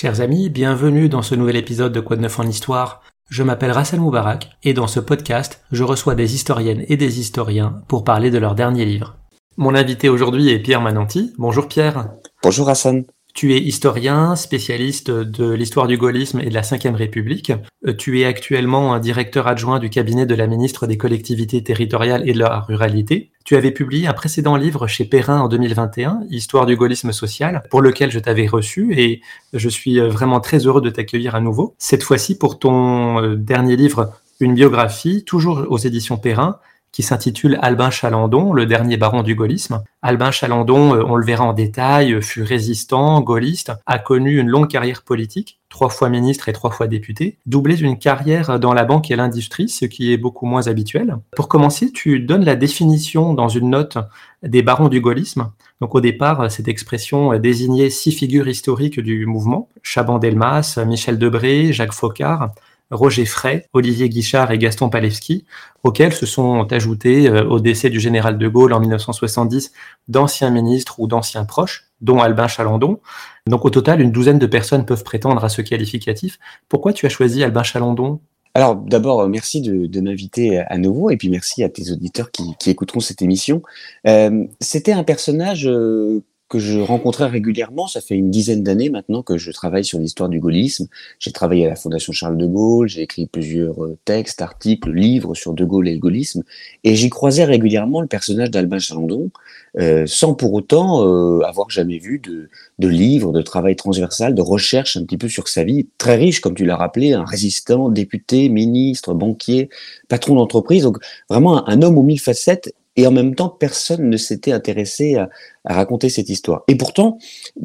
Chers amis, bienvenue dans ce nouvel épisode de Quoi de neuf en histoire. Je m'appelle Rassel Moubarak et dans ce podcast, je reçois des historiennes et des historiens pour parler de leur dernier livre. Mon invité aujourd'hui est Pierre Mananti. Bonjour Pierre. Bonjour Hassan. Tu es historien, spécialiste de l'histoire du gaullisme et de la Ve République. Euh, tu es actuellement un directeur adjoint du cabinet de la ministre des collectivités territoriales et de la ruralité. Tu avais publié un précédent livre chez Perrin en 2021, Histoire du gaullisme social, pour lequel je t'avais reçu et je suis euh, vraiment très heureux de t'accueillir à nouveau. Cette fois-ci pour ton euh, dernier livre, une biographie, toujours aux éditions Perrin, qui s'intitule Albin Chalandon, le dernier baron du gaullisme. Albin Chalandon, euh, on le verra en détail, euh, fut résistant, gaulliste, a connu une longue carrière politique, trois fois ministre et trois fois député, doublé d'une carrière dans la banque et l'industrie, ce qui est beaucoup moins habituel. Pour commencer, tu donnes la définition dans une note des barons du gaullisme. Donc au départ, cette expression désignait six figures historiques du mouvement, Chaban-Delmas, Michel Debré, Jacques Faucard, Roger Frey, Olivier Guichard et Gaston Palevski, auxquels se sont ajoutés euh, au décès du général de Gaulle en 1970 d'anciens ministres ou d'anciens proches, dont Albin Chalandon. Donc au total, une douzaine de personnes peuvent prétendre à ce qualificatif. Pourquoi tu as choisi Albin Chalandon? Alors d'abord, euh, merci de, m'inviter à nouveau et puis merci à tes auditeurs qui, écouteront cette émission. Euh, c'était un personnage que je rencontrais régulièrement. Ça fait une dizaine d'années maintenant que je travaille sur l'histoire du gaullisme. J'ai travaillé à la Fondation Charles de Gaulle, j'ai écrit plusieurs euh, textes, articles, livres sur de Gaulle et le gaullisme, et j'y croisais régulièrement le personnage d'Albin Chalandon, euh, sans pour autant euh, avoir jamais vu de, de livre, de travail transversal, de recherche un petit peu sur sa vie, très riche, comme tu l'as rappelé, un résistant, député, ministre, banquier, patron d'entreprise, donc vraiment un homme aux mille facettes et en même temps, personne ne s'était intéressé à, raconter cette histoire. Et pourtant,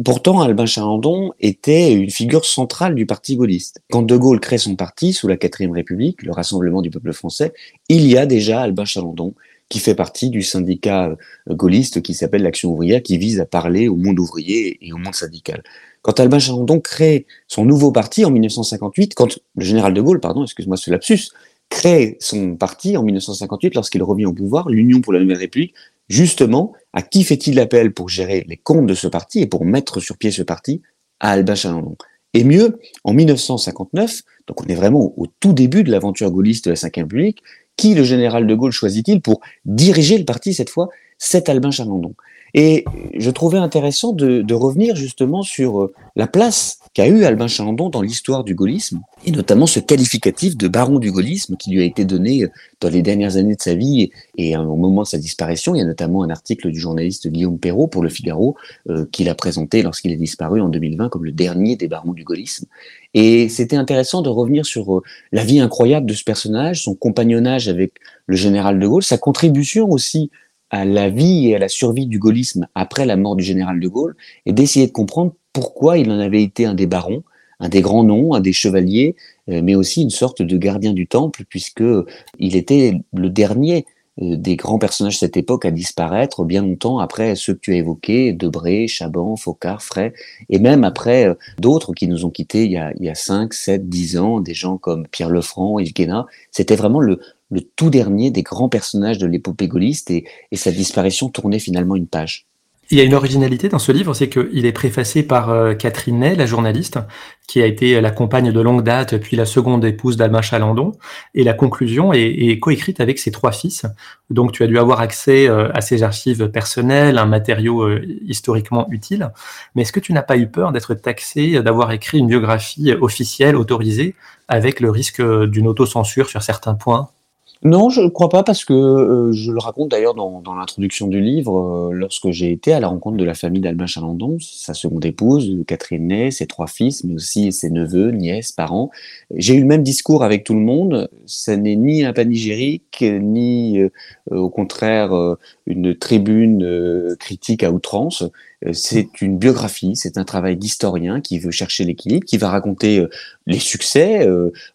pourtant, Albin Chalandon était une figure centrale du parti gaulliste. Quand De Gaulle crée son parti sous la quatrième République, le Rassemblement du peuple français, il y a déjà Albin Chalandon qui fait partie du syndicat euh, gaulliste qui s'appelle l'Action ouvrière, qui vise à parler au monde ouvrier et au monde syndical. Quand Albin Chalandon crée son nouveau parti en 1958, quand le général de Gaulle, pardon, excuse-moi ce lapsus, crée son parti en 1958 lorsqu'il revient au pouvoir, l'Union pour la Nouvelle République, justement, à qui fait-il l'appel pour gérer les comptes de ce parti et pour mettre sur pied ce parti À Albin Chalandon. Et mieux, en 1959, donc on est vraiment au tout début de l'aventure gaulliste de la Ve République, qui le général de Gaulle choisit-il pour diriger le parti cette fois C'est Albin Chalandon. Et je trouvais intéressant de, de revenir justement sur euh, la place qu'a eu Albin Chalandon dans l'histoire du gaullisme, et notamment ce qualificatif de baron du gaullisme qui lui a été donné euh, dans les dernières années de sa vie et au moment de sa disparition. Il y a notamment un article du journaliste Guillaume Perrault pour Le Figaro euh, qu'il a présenté lorsqu'il est disparu en 2020 comme le dernier des barons du gaullisme. Et c'était intéressant de revenir sur la vie incroyable de ce personnage, son compagnonnage avec le général de Gaulle, sa contribution aussi à la vie et à la survie du gaullisme après la mort du général de Gaulle et d'essayer de comprendre pourquoi il en avait été un des barons, un des grands noms, un des chevaliers, euh, mais aussi une sorte de gardien du temple puisque il était le dernier euh, des grands personnages de cette époque à disparaître bien longtemps après ceux que tu as évoqués, Debré, Chaban, Faucard, Fray, et même après euh, d'autres qui nous ont quittés il y, a, il y a 5, 7, 10 ans, des gens comme Pierre Lefranc, Yves Guéna. C'était vraiment le, le tout dernier des grands personnages de l'épopée gaulliste et, sa disparition tournait finalement une page. Il y a une originalité dans ce livre, c'est qu'il est préfacé par euh, Catherine Ney, la journaliste, qui a été la compagne de longue date, puis la seconde épouse d'Albin Chalandon. Et la conclusion est, coécrite avec ses trois fils. Donc tu as dû avoir accès euh, à ses archives personnelles, un matériau euh, historiquement utile. Mais est-ce que tu n'as pas eu peur d'être taxé d'avoir écrit une biographie officielle, autorisée, avec le risque d'une autocensure sur certains points? Non, je ne crois pas parce que euh, je le raconte d'ailleurs dans, dans l'introduction du livre, euh, lorsque j'ai été à la rencontre de la famille d'Albin Chalandon, sa seconde épouse, Catherine Ney, ses trois fils, mais aussi ses neveux, nièces, parents. J'ai eu le même discours avec tout le monde. Ça n'est ni un panégyrique, ni euh, au contraire une tribune critique à outrance. C'est une biographie, c'est un travail d'historien qui veut chercher l'équilibre, qui va raconter les succès,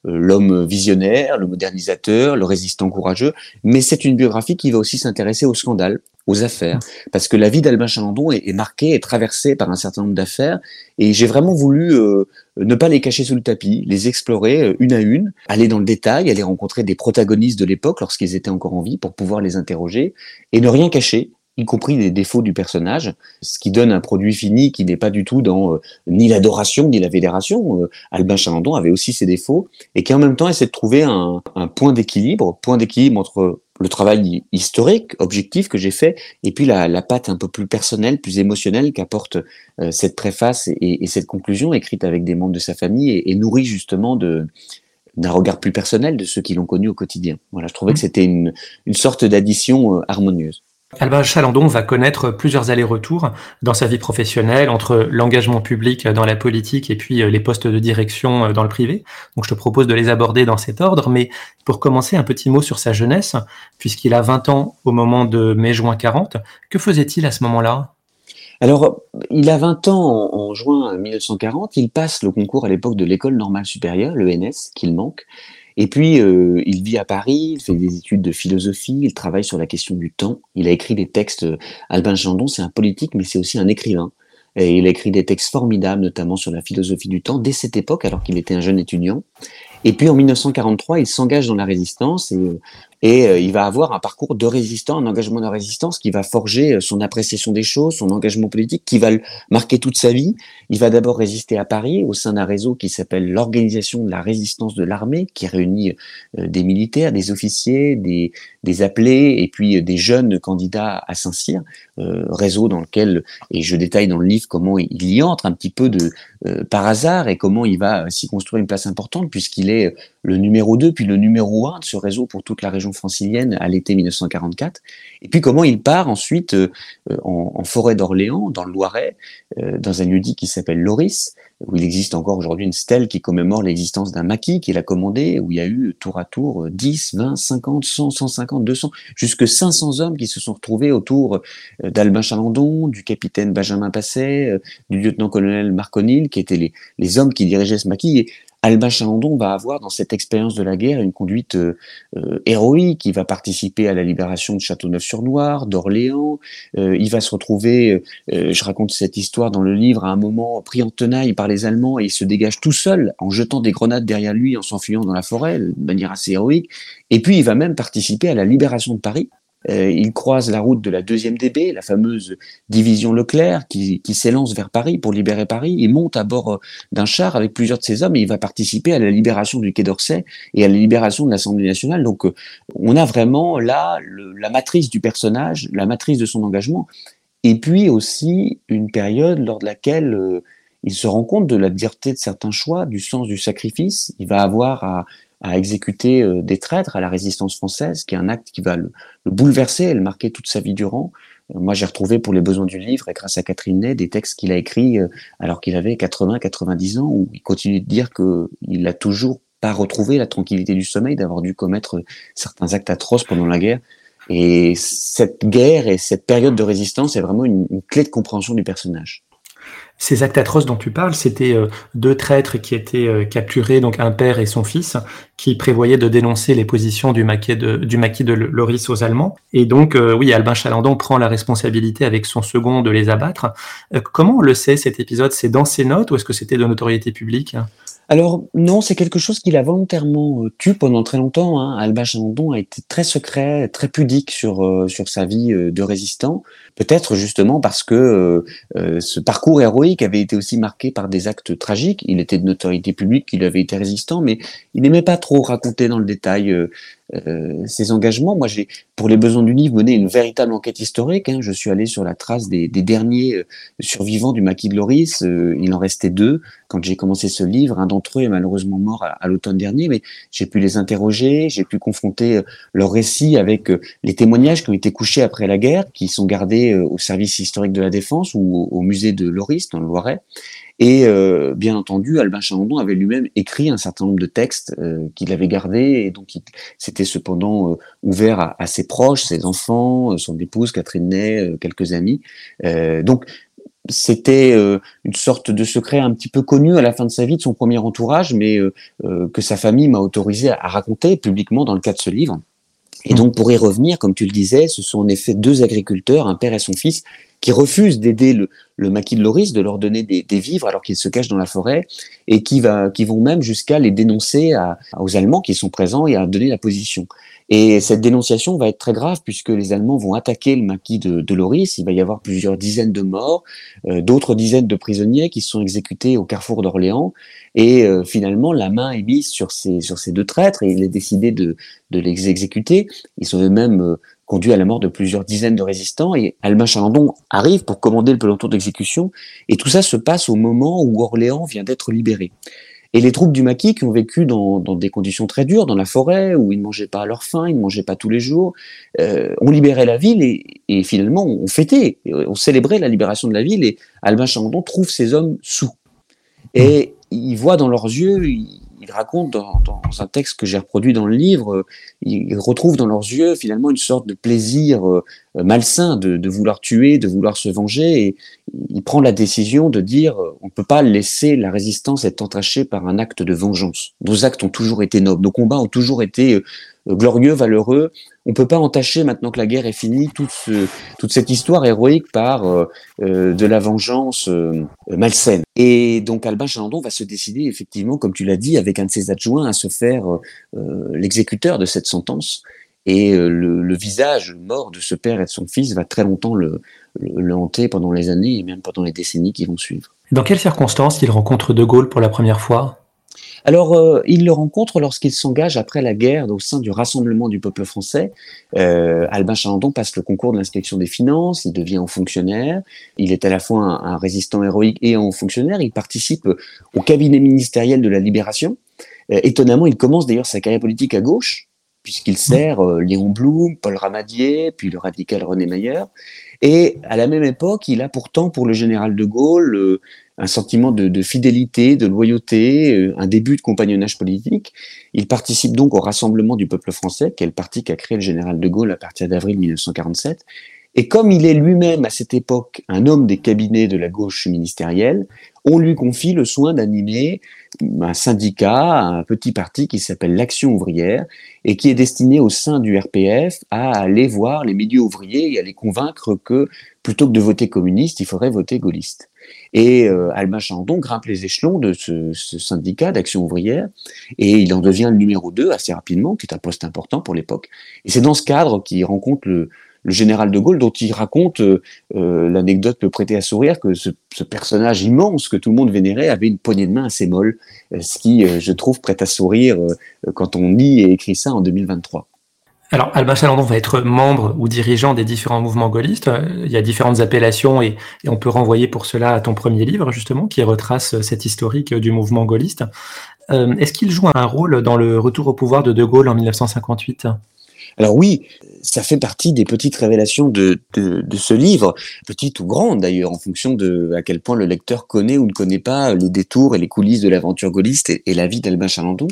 l'homme visionnaire, le modernisateur, le résistant courageux, mais c'est une biographie qui va aussi s'intéresser aux scandales, aux affaires, parce que la vie d'Albin Chalandon est, marquée et traversée par un certain nombre d'affaires, et j'ai vraiment voulu euh, ne pas les cacher sous le tapis, les explorer euh, une à une, aller dans le détail, aller rencontrer des protagonistes de l'époque lorsqu'ils étaient encore en vie pour pouvoir les interroger, et ne rien cacher, y compris les défauts du personnage, ce qui donne un produit fini qui n'est pas du tout dans euh, ni l'adoration ni la vénération. Euh, Albin Chalandon avait aussi ses défauts et qui en même temps essaie de trouver un, point d'équilibre, point d'équilibre entre le travail historique, objectif que j'ai fait, et puis la, la patte un peu plus personnelle, plus émotionnelle qu'apporte euh, cette préface et, cette conclusion écrite avec des membres de sa famille et, et nourrie justement de d'un regard plus personnel de ceux qui l'ont connu au quotidien. Voilà, je trouvais que c'était une, une sorte d'addition harmonieuse. Albin Chalandon va connaître plusieurs allers-retours dans sa vie professionnelle entre l'engagement public dans la politique et puis euh, les postes de direction euh, dans le privé. Donc je te propose de les aborder dans cet ordre, mais pour commencer un petit mot sur sa jeunesse, puisqu'il a 20 ans au moment de mai-juin 40. Que faisait-il à ce moment-là? Alors, il a 20 ans en, juin 1940, il passe le concours à l'époque de l'école normale supérieure, l'ENS, qu'il manque, et puis, euh, il vit à Paris, il fait des études de philosophie, il travaille sur la question du temps. Il a écrit des textes. Euh, Albin Chandon, c'est un politique, mais c'est aussi un écrivain. Et il a écrit des textes formidables, notamment sur la philosophie du temps, dès cette époque, alors qu'il était un jeune étudiant. Et puis en 1943, il s'engage dans la résistance et, euh, et euh, il va avoir un parcours de résistant, un engagement de résistance qui va forger euh, son appréciation des choses, son engagement politique, qui va le marquer toute sa vie. Il va d'abord résister à Paris au sein d'un réseau qui s'appelle l'Organisation de la résistance de l'armée, qui réunit des militaires, des officiers, des, des appelés et puis des jeunes candidats à Saint-Cyr, réseau dans lequel, et je détaille dans le livre comment il y entre un petit peu de par hasard et comment il va s'y construire une place importante puisqu'il il est le numéro 2 puis le numéro 1 de ce réseau pour toute la région francilienne à l'été 1944. Et puis comment il part ensuite euh, en, forêt d'Orléans, dans le Loiret, euh, dans un lieu-dit qui s'appelle Loris, où il existe encore aujourd'hui une stèle qui commémore l'existence d'un maquis qu'il a commandé, où il y a eu tour à tour 10, 20, 50, 100, 150, 200, jusque 500 hommes qui se sont retrouvés autour euh, d'Albin Chalandon, du capitaine Benjamin Passet, du lieutenant-colonel Marc O'Neill, qui étaient les, les hommes qui dirigeaient ce maquis. Albin Chalandon va avoir dans cette expérience de la guerre une conduite euh, euh, héroïque. Il va participer à la libération de Châteauneuf-sur-Loire, d'Orléans. Euh, il va se retrouver, je raconte cette histoire dans le livre, à un moment pris en tenaille par les Allemands et il se dégage tout seul en jetant des grenades derrière lui, en s'enfuyant dans la forêt de manière assez héroïque. Et puis il va même participer à la libération de Paris euh, il croise la route de la deuxième DB, la fameuse division Leclerc, qui, s'élance vers Paris pour libérer Paris. Il monte à bord euh, d'un char avec plusieurs de ses hommes et il va participer à la libération du Quai d'Orsay et à la libération de l'Assemblée nationale. Donc, euh, on a vraiment là la matrice du personnage, la matrice de son engagement, et puis aussi une période lors de laquelle il se rend compte de la dureté de certains choix, du sens du sacrifice. Il va avoir à à exécuter euh, des traîtres à la résistance française, qui est un acte qui va le, bouleverser et le marquer toute sa vie durant. Euh, moi, j'ai retrouvé pour les besoins du livre, et grâce à Catherine Ney, des textes qu'il a écrits euh, alors qu'il avait 80-90 ans, où il continue de dire qu'il n'a toujours pas retrouvé la tranquillité du sommeil, d'avoir dû commettre certains actes atroces pendant la guerre. Et cette guerre et cette période de résistance est vraiment une clé de compréhension du personnage. Ces actes atroces dont tu parles, c'était euh, deux traîtres qui étaient euh, capturés, donc un père et son fils, qui prévoyaient de dénoncer les positions du maquis de, du Loris aux Allemands. Et donc, euh, oui, Albin Chalandon prend la responsabilité avec son second de les abattre. comment on le sait cet épisode? C'est dans ses notes ou est-ce que c'était de notoriété publique? Alors non, c'est quelque chose qu'il a volontairement tué pendant très longtemps. Hein. Alba Chandon a été très secret, très pudique sur sur sa vie de résistant. Peut-être justement parce que ce parcours héroïque avait été aussi marqué par des actes tragiques. Il était de notoriété publique qu'il avait été résistant, mais il n'aimait pas trop raconter dans le détail euh, ces engagements. Moi, j'ai, pour les besoins du livre, mené une véritable enquête historique. Hein. Je suis allé sur la trace des, derniers euh, survivants du maquis de Loris. Euh, il en restait deux quand j'ai commencé ce livre. Un d'entre eux est malheureusement mort à, l'automne dernier, mais j'ai pu les interroger, j'ai pu confronter leurs récits avec les témoignages qui ont été couchés après la guerre, qui sont gardés au service historique de la défense ou au, musée de Loris dans le Loiret. Et euh, bien entendu, Albin Chalandon avait lui-même écrit un certain nombre de textes euh, qu'il avait gardés, et donc c'était cependant euh, ouvert à, à, ses proches, ses enfants, son épouse Catherine Ney, quelques amis. donc c'était une sorte de secret un petit peu connu à la fin de sa vie de son premier entourage, mais que sa famille m'a autorisé à raconter publiquement dans le cadre de ce livre. Et donc, pour y revenir, comme tu le disais, ce sont en effet deux agriculteurs, un père et son fils, qui refusent d'aider le, le maquis de Loris, de leur donner des, vivres alors qu'ils se cachent dans la forêt, et qui, va, qui vont même jusqu'à les dénoncer aux Allemands qui sont présents et à donner la position. Et cette dénonciation va être très grave puisque les Allemands vont attaquer le maquis de, de Loris. Il va y avoir plusieurs dizaines de morts, euh, d'autres dizaines de prisonniers qui sont exécutés au carrefour d'Orléans. Et euh, finalement, la main est mise sur ces, sur ces deux traîtres et il est décidé de, de les exécuter. Ils sont eux-mêmes euh, conduits à la mort de plusieurs dizaines de résistants. Et Albin Chalandon arrive pour commander le peloton d'exécution. Et tout ça se passe au moment où Orléans vient d'être libéré. Et les troupes du maquis qui ont vécu dans, dans, des conditions très dures, dans la forêt, où ils ne mangeaient pas à leur faim, ils ne mangeaient pas tous les jours, euh, ont libéré la ville et, et, finalement ont fêté, ont célébré la libération de la ville. Et Albin Chalandon trouve ces hommes sous. Et il voit dans leurs yeux, il, il raconte dans, un texte que j'ai reproduit dans le livre, euh, il, retrouve dans leurs yeux finalement une sorte de plaisir euh, malsain de, de, vouloir tuer, de vouloir se venger, et il prend la décision de dire euh, on ne peut pas laisser la résistance être entachée par un acte de vengeance. Nos actes ont toujours été nobles, nos combats ont toujours été glorieux, valeureux. On peut pas entacher maintenant que la guerre est finie toute, ce, toute cette histoire héroïque par euh, de la vengeance euh, malsaine. Et donc Albin Chalandon va se décider effectivement, comme tu l'as dit, avec un de ses adjoints, à se faire euh, l'exécuteur de cette sentence. Et le, visage mort de ce père et de son fils va très longtemps le, le, le hanter pendant les années et même pendant les décennies qui vont suivre. Dans quelles circonstances il rencontre De Gaulle pour la première fois? Alors, euh, il le rencontre lorsqu'il s'engage après la guerre au sein du Rassemblement du peuple français. Euh, Albin Chalandon passe le concours de l'inspection des finances, il devient haut fonctionnaire, il est à la fois un, un, résistant héroïque et un haut fonctionnaire, il participe au cabinet ministériel de la Libération. Euh, étonnamment, il commence d'ailleurs sa carrière politique à gauche, puisqu'il sert euh, Léon Blum, Paul Ramadier, puis le radical René Mayer. Et à la même époque, il a pourtant pour le général de Gaulle un sentiment de, fidélité, de loyauté, euh, un début de compagnonnage politique. Il participe donc au Rassemblement du peuple français, qui est le parti qu'a créé le général de Gaulle à partir d'avril 1947. Et comme il est lui-même à cette époque un homme des cabinets de la gauche ministérielle, on lui confie le soin d'animer un syndicat, un petit parti qui s'appelle l'Action ouvrière et qui est destiné au sein du RPF à aller voir les milieux ouvriers et à les convaincre que plutôt que de voter communiste, il faudrait voter gaulliste. Et euh, Albin Chandon grimpe les échelons de ce, syndicat d'action ouvrière et il en devient le numéro 2 assez rapidement, qui est un poste important pour l'époque. Et c'est dans ce cadre qu'il rencontre le, général de Gaulle, dont il raconte, euh, euh, l'anecdote peut prêter à sourire, que ce, ce, personnage immense que tout le monde vénérait avait une poignée de main assez molle, ce qui, je trouve, prête à sourire quand on lit et écrit ça en 2023. Alors, Albin Chalandon va être membre ou dirigeant des différents mouvements gaullistes. Il y a différentes appellations et, on peut renvoyer pour cela à ton premier livre, justement, qui retrace cette historique du mouvement gaulliste. Euh, Est-ce qu'il joue un rôle dans le retour au pouvoir de De Gaulle en 1958 alors oui, ça fait partie des petites révélations de, de, ce livre, petites ou grandes d'ailleurs, en fonction de à quel point le lecteur connaît ou ne connaît pas les détours et les coulisses de l'aventure gaulliste et, et, la vie d'Albin Chalandon.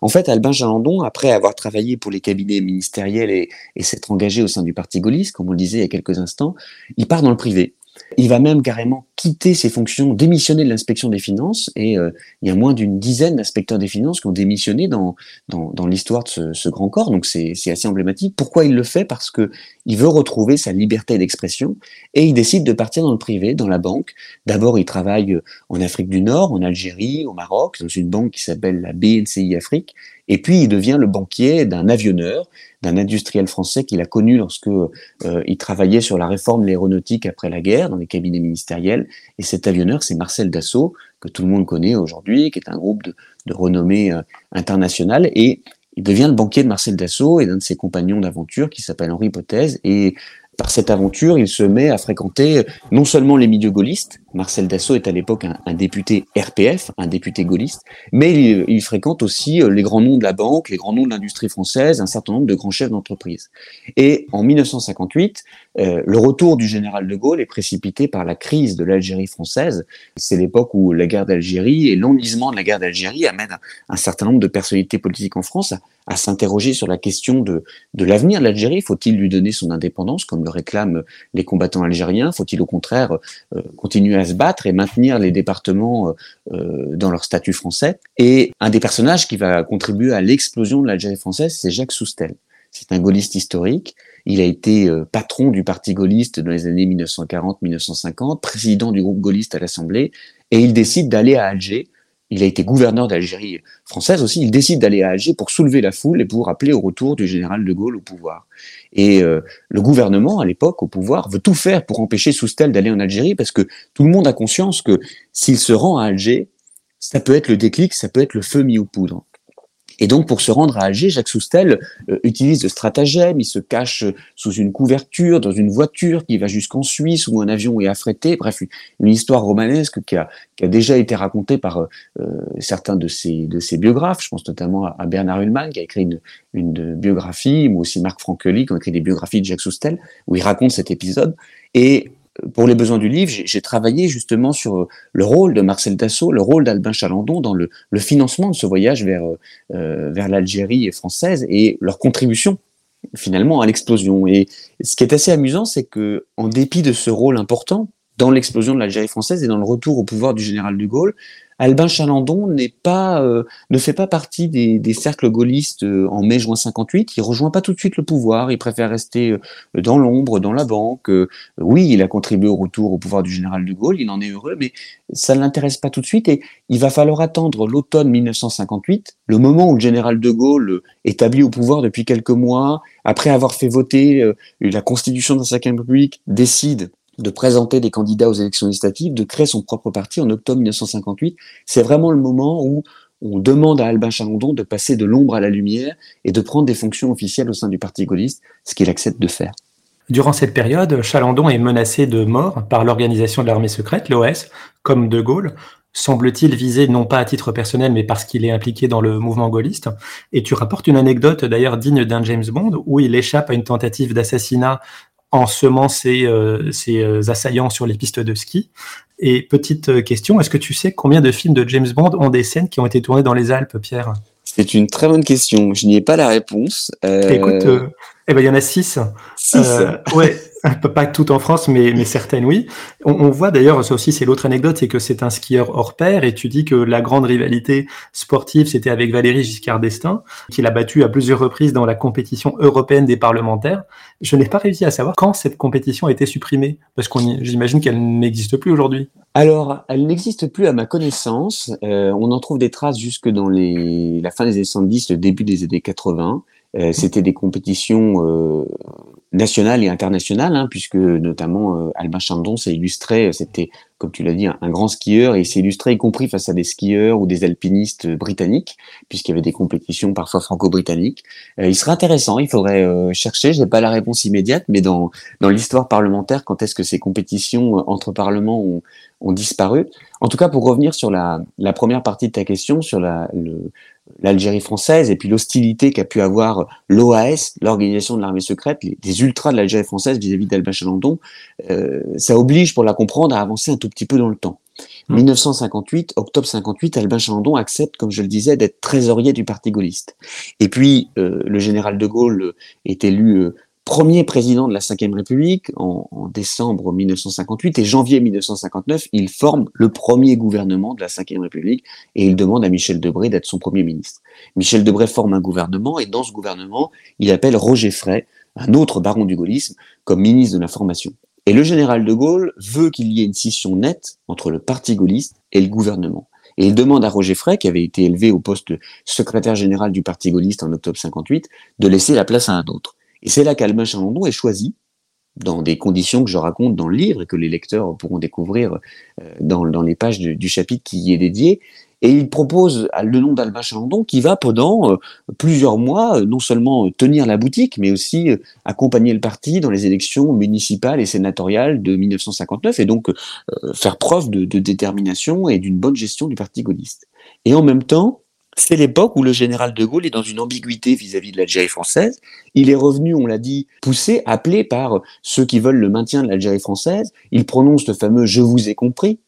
En fait, Albin Chalandon, après avoir travaillé pour les cabinets ministériels et, et s'être engagé au sein du parti gaulliste, comme on le disait il y a quelques instants, il part dans le privé. Il va même carrément quitter ses fonctions, démissionner de l'inspection des finances, et euh, il y a moins d'une dizaine d'inspecteurs des finances qui ont démissionné dans, dans, l'histoire de ce, grand corps, donc c'est assez emblématique. Pourquoi il le fait? Parce que il veut retrouver sa liberté d'expression, et il décide de partir dans le privé, dans la banque. D'abord, il travaille en Afrique du Nord, en Algérie, au Maroc, dans une banque qui s'appelle la BNCI Afrique, et puis il devient le banquier d'un avionneur, d'un industriel français qu'il a connu lorsque euh, il travaillait sur la réforme de l'aéronautique après la guerre, dans les cabinets ministériels. Et cet avionneur, c'est Marcel Dassault, que tout le monde connaît aujourd'hui, qui est un groupe de, renommée euh, internationale. Et il devient le banquier de Marcel Dassault et d'un de ses compagnons d'aventure qui s'appelle Henri Pothèse. Et par cette aventure, il se met à fréquenter non seulement les milieux gaullistes, Marcel Dassault est à l'époque un, député RPF, un député gaulliste, mais il, fréquente aussi les grands noms de la banque, les grands noms de l'industrie française, un certain nombre de grands chefs d'entreprise. Et en 1958, euh, le retour du général de Gaulle est précipité par la crise de l'Algérie française. C'est l'époque où la guerre d'Algérie et l'enlisement de la guerre d'Algérie amènent un, certain nombre de personnalités politiques en France à, à s'interroger sur la question de, de l'avenir de l'Algérie. Faut-il lui donner son indépendance, comme le réclament les combattants algériens? Faut-il au contraire euh, continuer à se battre et maintenir les départements euh, dans leur statut français Et un des personnages qui va contribuer à l'explosion de l'Algérie française, c'est Jacques Soustel. C'est un gaulliste historique Il a été euh, patron du parti gaulliste dans les années 1940-1950, président du groupe gaulliste à l'Assemblée, et il décide d'aller à Alger. Il a été gouverneur d'Algérie française aussi. Il décide d'aller à Alger pour soulever la foule et pour appeler au retour du général de Gaulle au pouvoir. Et euh, le gouvernement, à l'époque, au pouvoir, veut tout faire pour empêcher Soustel d'aller en Algérie parce que tout le monde a conscience que s'il se rend à Alger, ça peut être le déclic, ça peut être le feu mis aux poudres. Et donc, pour se rendre à Alger, Jacques Soustel euh, utilise de stratagèmes. Il se cache euh, sous une couverture, dans une voiture qui va jusqu'en Suisse, où un avion est affrété. Bref, une, histoire romanesque qui a, a, déjà été racontée par euh, certains de ses, biographes. Je pense notamment à, Bernard Hulman, qui a écrit une, biographie, ou aussi Marc Francoli, qui ont écrit des biographies de Jacques Soustel, où il raconte cet épisode. Pour les besoins du livre, j'ai travaillé justement sur le rôle de Marcel Dassault, le rôle d'Albin Chalandon dans le, financement de ce voyage vers, euh, vers l'Algérie française et leur contribution finalement à l'explosion. Et ce qui est assez amusant, c'est que en dépit de ce rôle important dans l'explosion de l'Algérie française et dans le retour au pouvoir du général de Gaulle, Albin Chalandon n'est pas, euh, ne fait pas partie des, cercles gaullistes euh, en mai-juin 58. Il rejoint pas tout de suite le pouvoir. Il préfère rester euh, dans l'ombre, dans la banque. oui, il a contribué au retour au pouvoir du général de Gaulle. Il en est heureux, mais ça ne l'intéresse pas tout de suite. Et il va falloir attendre l'automne 1958, le moment où le général de Gaulle, établi au pouvoir depuis quelques mois, après avoir fait voter la constitution de la République, décide de présenter des candidats aux élections législatives, de créer son propre parti en octobre 1958. C'est vraiment le moment où on demande à Albin Chalandon de passer de l'ombre à la lumière et de prendre des fonctions officielles au sein du Parti gaulliste, ce qu'il accepte de faire. Durant cette période, Chalandon est menacé de mort par l'organisation de l'armée secrète, l'OS, comme De Gaulle, semble-t-il visé non pas à titre personnel, mais parce qu'il est impliqué dans le mouvement gaulliste. Et tu rapportes une anecdote d'ailleurs digne d'un James Bond, où il échappe à une tentative d'assassinat semant ses, euh, euh, assaillants sur les pistes de ski. Et petite euh, question, est-ce que tu sais combien de films de James Bond ont des scènes qui ont été tournées dans les Alpes, Pierre? C'est une très bonne question. Je n'y ai pas la réponse. Écoute, eh ben, il y en a six. Six. ouais, pas tout en France, mais, mais certaines oui. On, voit d'ailleurs, ça aussi c'est l'autre anecdote, c'est que c'est un skieur hors pair et tu dis que la grande rivalité sportive c'était avec Valérie Giscard d'Estaing, qu'il a battu à plusieurs reprises dans la compétition européenne des parlementaires. Je n'ai pas réussi à savoir quand cette compétition a été supprimée, parce qu'on j'imagine qu'elle n'existe plus aujourd'hui. Alors, elle n'existe plus à ma connaissance. Euh, on en trouve des traces jusque dans les, la fin des années 70, le début des années 80. Euh, c'était des compétitions euh, nationales et internationales, hein, puisque notamment euh, Albin Chandon s'est illustré, c'était, comme tu l'as dit, un, grand skieur, et il s'est illustré y compris face à des skieurs ou des alpinistes britanniques, puisqu'il y avait des compétitions parfois franco-britanniques. il serait intéressant, il faudrait chercher, je n'ai pas la réponse immédiate, mais dans, dans l'histoire parlementaire, quand est-ce que ces compétitions entre parlements ont, ont disparu? En tout cas, pour revenir sur la, la première partie de ta question, sur la, le, l'Algérie française et puis l'hostilité qu'a pu avoir l'OAS, l'organisation de l'armée secrète, les, ultras de l'Algérie française vis-à-vis d'Albin Chalandon, euh, ça oblige, pour la comprendre, à avancer un tout petit peu dans le temps. 1958, mmh. octobre 58, Albin Chalandon accepte, comme je le disais, d'être trésorier du Parti gaulliste. Et puis, euh, le général de Gaulle est élu euh, premier président de la Ve République en, décembre 1958 et janvier 1959, il forme le premier gouvernement de la Ve République et il demande à Michel Debré d'être son premier ministre. Michel Debré forme un gouvernement et dans ce gouvernement, il appelle Roger Frey, un autre baron du gaullisme, comme ministre de l'information. Et le général de Gaulle veut qu'il y ait une scission nette entre le parti gaulliste et le gouvernement. Et il demande à Roger Frey, qui avait été élevé au poste de secrétaire général du parti gaulliste en octobre 58, de laisser la place à un autre. Et c'est là qu'Albin Chalandon est choisi, dans des conditions que je raconte dans le livre et que les lecteurs pourront découvrir euh, dans, les pages du, chapitre qui y est dédié. Et il propose le nom d'Albin Chalandon qui va pendant euh, plusieurs mois euh, non seulement tenir la boutique, mais aussi accompagner le parti dans les élections municipales et sénatoriales de 1959 et donc faire preuve de détermination et d'une bonne gestion du parti gaulliste. Et en même temps, c'est l'époque où le général de Gaulle est dans une ambiguïté vis-à-vis de l'Algérie française. Il est revenu, on l'a dit, poussé, appelé par ceux qui veulent le maintien de l'Algérie française. Il prononce le fameux Je vous ai compris.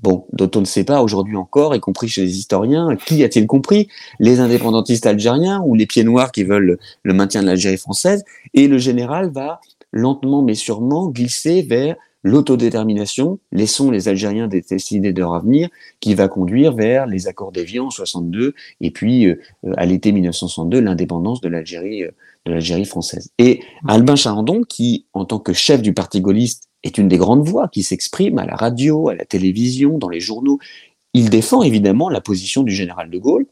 Bon, dont on ne sait pas aujourd'hui encore, y compris chez les historiens, qui a-t-il compris? Les indépendantistes algériens ou les pieds noirs qui veulent le maintien de l'Algérie française Et le général va lentement mais sûrement glisser vers l'autodétermination, laissons les Algériens décider de leur avenir, qui va conduire vers les accords d'Évian en 62 et puis euh, à l'été 1962 l'indépendance de l'Algérie euh, de l'Algérie française. Et Albin Chalandon, qui, en tant que chef du parti gaulliste, est une des grandes voix qui s'exprime à la radio, à la télévision, dans les journaux, il défend évidemment la position du général de Gaulle,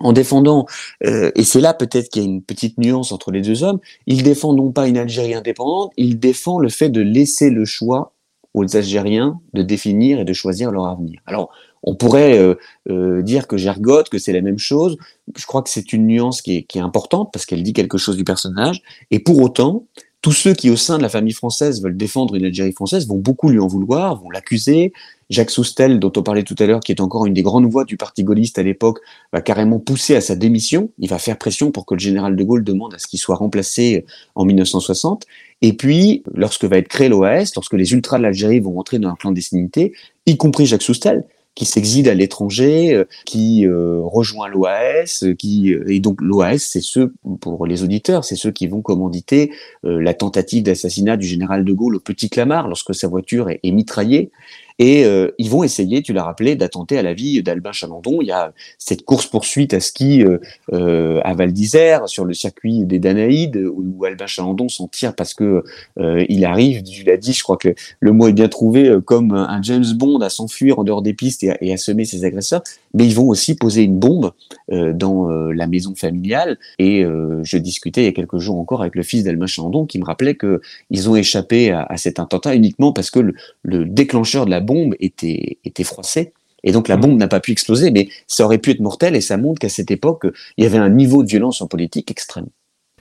en défendant, euh, et c'est là peut-être qu'il y a une petite nuance entre les deux hommes, il défend non pas une Algérie indépendante, il défend le fait de laisser le choix aux Algériens de définir et de choisir leur avenir. Alors, on pourrait euh, euh, dire que j'ergote, que c'est la même chose. Je crois que c'est une nuance qui est, qui est importante parce qu'elle dit quelque chose du personnage. Et pour autant, tous ceux qui, au sein de la famille française, veulent défendre une Algérie française vont beaucoup lui en vouloir, vont l'accuser. Jacques Soustel, dont on parlait tout à l'heure, qui est encore une des grandes voix du parti gaulliste à l'époque, va carrément pousser à sa démission. Il va faire pression pour que le général de Gaulle demande à ce qu'il soit remplacé en 1960. Et puis, lorsque va être créé l'OAS, lorsque les ultras de l'Algérie vont rentrer dans la clandestinité, y compris Jacques Soustel, qui s'exile à l'étranger, euh, qui euh, rejoint l'OAS, qui euh, et donc l'OAS, c'est ceux pour les auditeurs, c'est ceux qui vont commanditer la tentative d'assassinat du général de Gaulle au Petit Clamart lorsque sa voiture est mitraillée. Et euh, ils vont essayer, tu l'as rappelé, d'attenter à la vie d'Albin Chalandon. Il y a cette course-poursuite à ski euh, euh, à Val d'Isère, sur le circuit des Danaïdes, où, Albin Chalandon s'en tire parce que il arrive, tu l'as dit, je crois que le mot est bien trouvé, comme un James Bond à s'enfuir en dehors des pistes et à, semer ses agresseurs. Mais ils vont aussi poser une bombe dans la maison familiale. Et je discutais il y a quelques jours encore avec le fils d'Albin Chalandon qui me rappelait que ils ont échappé à, à, cet attentat uniquement parce que le, le déclencheur de la bombe était, était froissée. Et donc la mm. bombe n'a pas pu exploser, mais ça aurait pu être mortel et ça montre qu'à cette époque, il y avait un niveau de violence en politique extrême.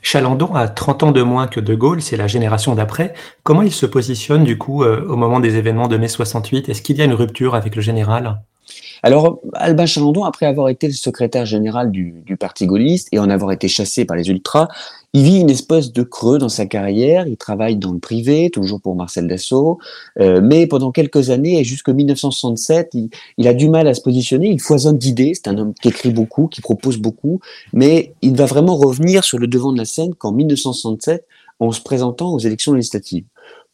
Chalandon a 30 ans de moins que De Gaulle, c'est la génération d'après. Comment il se positionne du coup euh, au moment des événements de mai 68 Est-ce qu'il y a une rupture avec le général? Alors, Albin Chalandon, après avoir été le secrétaire général du, parti gaulliste et en avoir été chassé par les ultras, il vit une espèce de creux dans sa carrière. Il travaille dans le privé, toujours pour Marcel Dassault, euh, mais pendant quelques années et jusqu'en 1967, il, il, a du mal à se positionner. Il foisonne d'idées. C'est un homme qui écrit beaucoup, qui propose beaucoup, mais il va vraiment revenir sur le devant de la scène qu'en 1967, en se présentant aux élections législatives.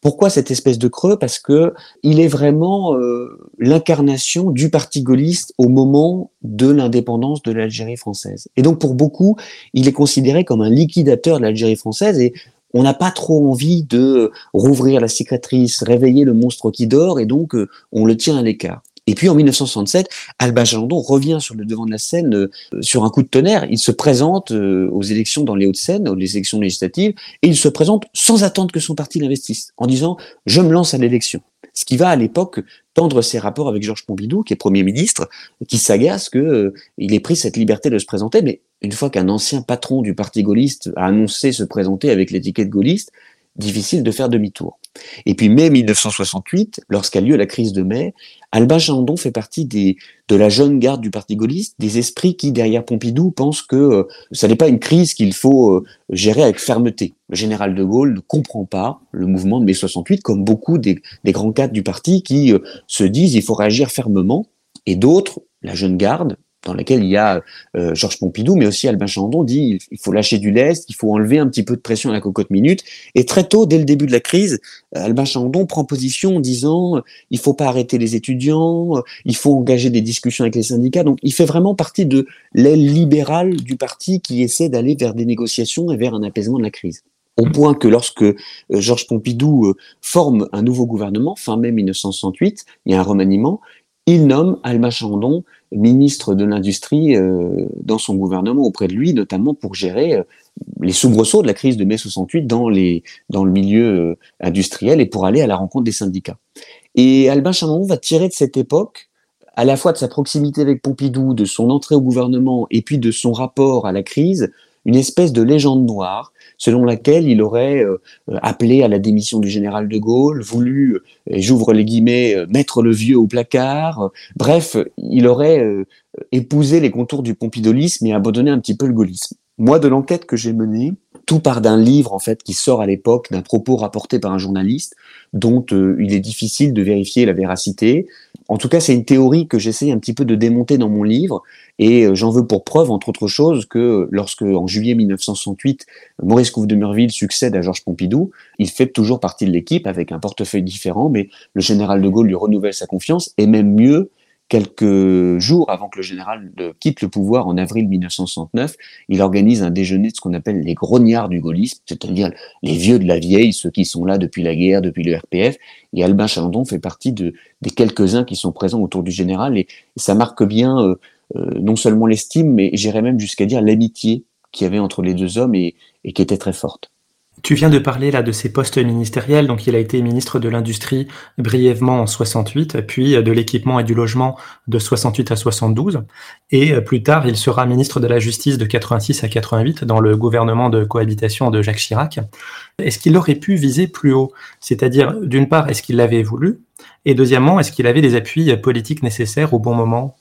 Pourquoi cette espèce de creux? Parce que il est vraiment euh, l'incarnation du parti gaulliste au moment de l'indépendance de l'Algérie française. Et donc pour beaucoup, il est considéré comme un liquidateur de l'Algérie française et on n'a pas trop envie de rouvrir la cicatrice, réveiller le monstre qui dort et donc euh, on le tient à l'écart. Et puis en 1967, Albin Chalandon revient sur le devant de la scène euh, sur un coup de tonnerre. Il se présente euh, aux élections dans les Hauts-de-Seine, aux élections législatives, et il se présente sans attendre que son parti l'investisse, en disant « je me lance à l'élection ». Ce qui va à l'époque tendre ses rapports avec Georges Pompidou, qui est Premier ministre, qui s'agace qu'il euh, ait pris cette liberté de se présenter. Mais une fois qu'un ancien patron du parti gaulliste a annoncé se présenter avec l'étiquette gaulliste, difficile de faire demi-tour. Et puis mai 1968, lorsqu'a lieu la crise de mai, Albin Chandon fait partie de la jeune garde du Parti gaulliste, des esprits qui, derrière Pompidou, pensent que euh, ce n'est pas une crise qu'il faut euh, gérer avec fermeté. Le général de Gaulle ne comprend pas le mouvement de mai 68, comme beaucoup des, des grands cadres du parti qui euh, se disent il faut réagir fermement, et d'autres, la jeune garde, dans laquelle il y a euh, Georges Pompidou, mais aussi Albin Chandon dit il faut lâcher du lest, il faut enlever un petit peu de pression à la cocotte minute. Et très tôt, dès le début de la crise, Albin Chandon prend position en disant il faut pas arrêter les étudiants, il faut engager des discussions avec les syndicats. Donc il fait vraiment partie de l'aile libérale du parti qui essaie d'aller vers des négociations et vers un apaisement de la crise. Au point que lorsque euh, Georges Pompidou euh, forme un nouveau gouvernement, fin mai 1968, il y a un remaniement, il nomme Albin Chandon ministre de l'Industrie euh, dans son gouvernement auprès de lui, notamment pour gérer euh, les soubresauts de la crise de mai 68 dans, les, le milieu euh, industriel et pour aller à la rencontre des syndicats. Et Albin Chameron va tirer de cette époque, à la fois de sa proximité avec Pompidou, de son entrée au gouvernement et puis de son rapport à la crise, une espèce de légende noire selon laquelle il aurait euh, appelé à la démission du général de Gaulle, voulu, et j'ouvre les guillemets, euh, mettre le vieux au placard. Bref, il aurait euh, épousé les contours du pompidolisme et abandonné un petit peu le gaullisme. Moi, de l'enquête que j'ai menée, tout part d'un livre en fait qui sort à l'époque d'un propos rapporté par un journaliste dont euh, il est difficile de vérifier la véracité. En tout cas, c'est une théorie que j'essaie un petit peu de démonter dans mon livre et euh, j'en veux pour preuve, entre autres choses, que lorsque en juillet 1968, Maurice Couve de Murville succède à Georges Pompidou, il fait toujours partie de l'équipe avec un portefeuille différent, mais le général de Gaulle lui renouvelle sa confiance et même mieux, quelques jours avant que le général quitte le pouvoir en avril 1969, il organise un déjeuner de ce qu'on appelle les grognards du gaullisme, c'est-à-dire les vieux de la vieille, ceux qui sont là depuis la guerre, depuis le RPF. Et Albin Chalandon fait partie de, des quelques-uns qui sont présents autour du général. Et, ça marque bien euh, euh, non seulement l'estime, mais j'irais même jusqu'à dire l'amitié qu'il y avait entre les deux hommes et qui était très forte. Tu viens de parler là de ses postes ministériels, donc il a été ministre de l'Industrie brièvement en 68, puis de l'équipement et du logement de 68 à 72, et plus tard il sera ministre de la Justice de 86 à 88 dans le gouvernement de cohabitation de Jacques Chirac. Est-ce qu'il aurait pu viser plus haut? C'est-à-dire, d'une part, est-ce qu'il l'avait voulu? Et deuxièmement, est-ce qu'il avait des appuis politiques nécessaires au bon moment?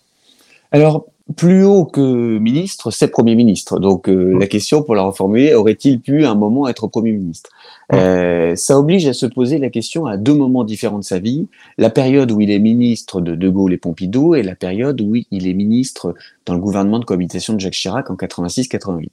Alors, plus haut que ministre, c'est Premier ministre. Donc euh, la question, pour la reformuler, aurait-il pu à un moment être Premier ministre? Euh, Ça oblige à se poser la question à deux moments différents de sa vie. La période où il est ministre de De Gaulle et Pompidou et la période où il est ministre dans le gouvernement de cohabitation de Jacques Chirac en 86-88.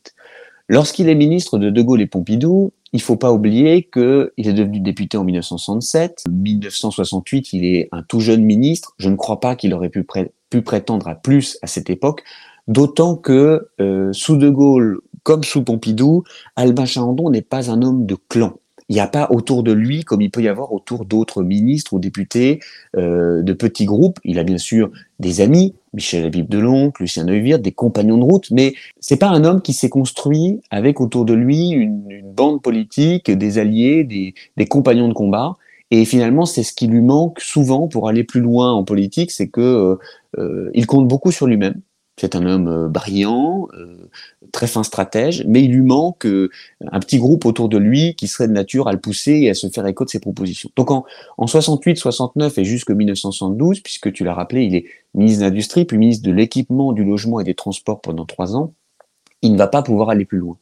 Lorsqu'il est ministre de De Gaulle et Pompidou, il faut pas oublier qu'il est devenu député en 1967. En 1968, il est un tout jeune ministre. Je ne crois pas qu'il aurait pu, pu, prétendre à plus à cette époque, d'autant que euh, sous De Gaulle, comme sous Pompidou, Albin Chalandon n'est pas un homme de clan il n'y a pas autour de lui, comme il peut y avoir autour d'autres ministres ou députés, euh, de petits groupes. Il a bien sûr des amis, Michel Habib Deloncle, Lucien Neuwirth, des compagnons de route, mais c'est pas un homme qui s'est construit avec autour de lui une, bande politique, des alliés, des compagnons de combat. Et finalement, c'est ce qui lui manque souvent pour aller plus loin en politique, c'est que euh, euh il compte beaucoup sur lui-même. C'est un homme euh, brillant, euh, très fin stratège, mais il lui manque un petit groupe autour de lui qui serait de nature à le pousser et à se faire écho de ses propositions. Donc en, en 68, 69 et jusqu'en 1972, puisque tu l'as rappelé, il est ministre de l'Industrie, puis ministre de l'Équipement, du Logement et des Transports pendant trois ans, il ne va pas pouvoir aller plus loin.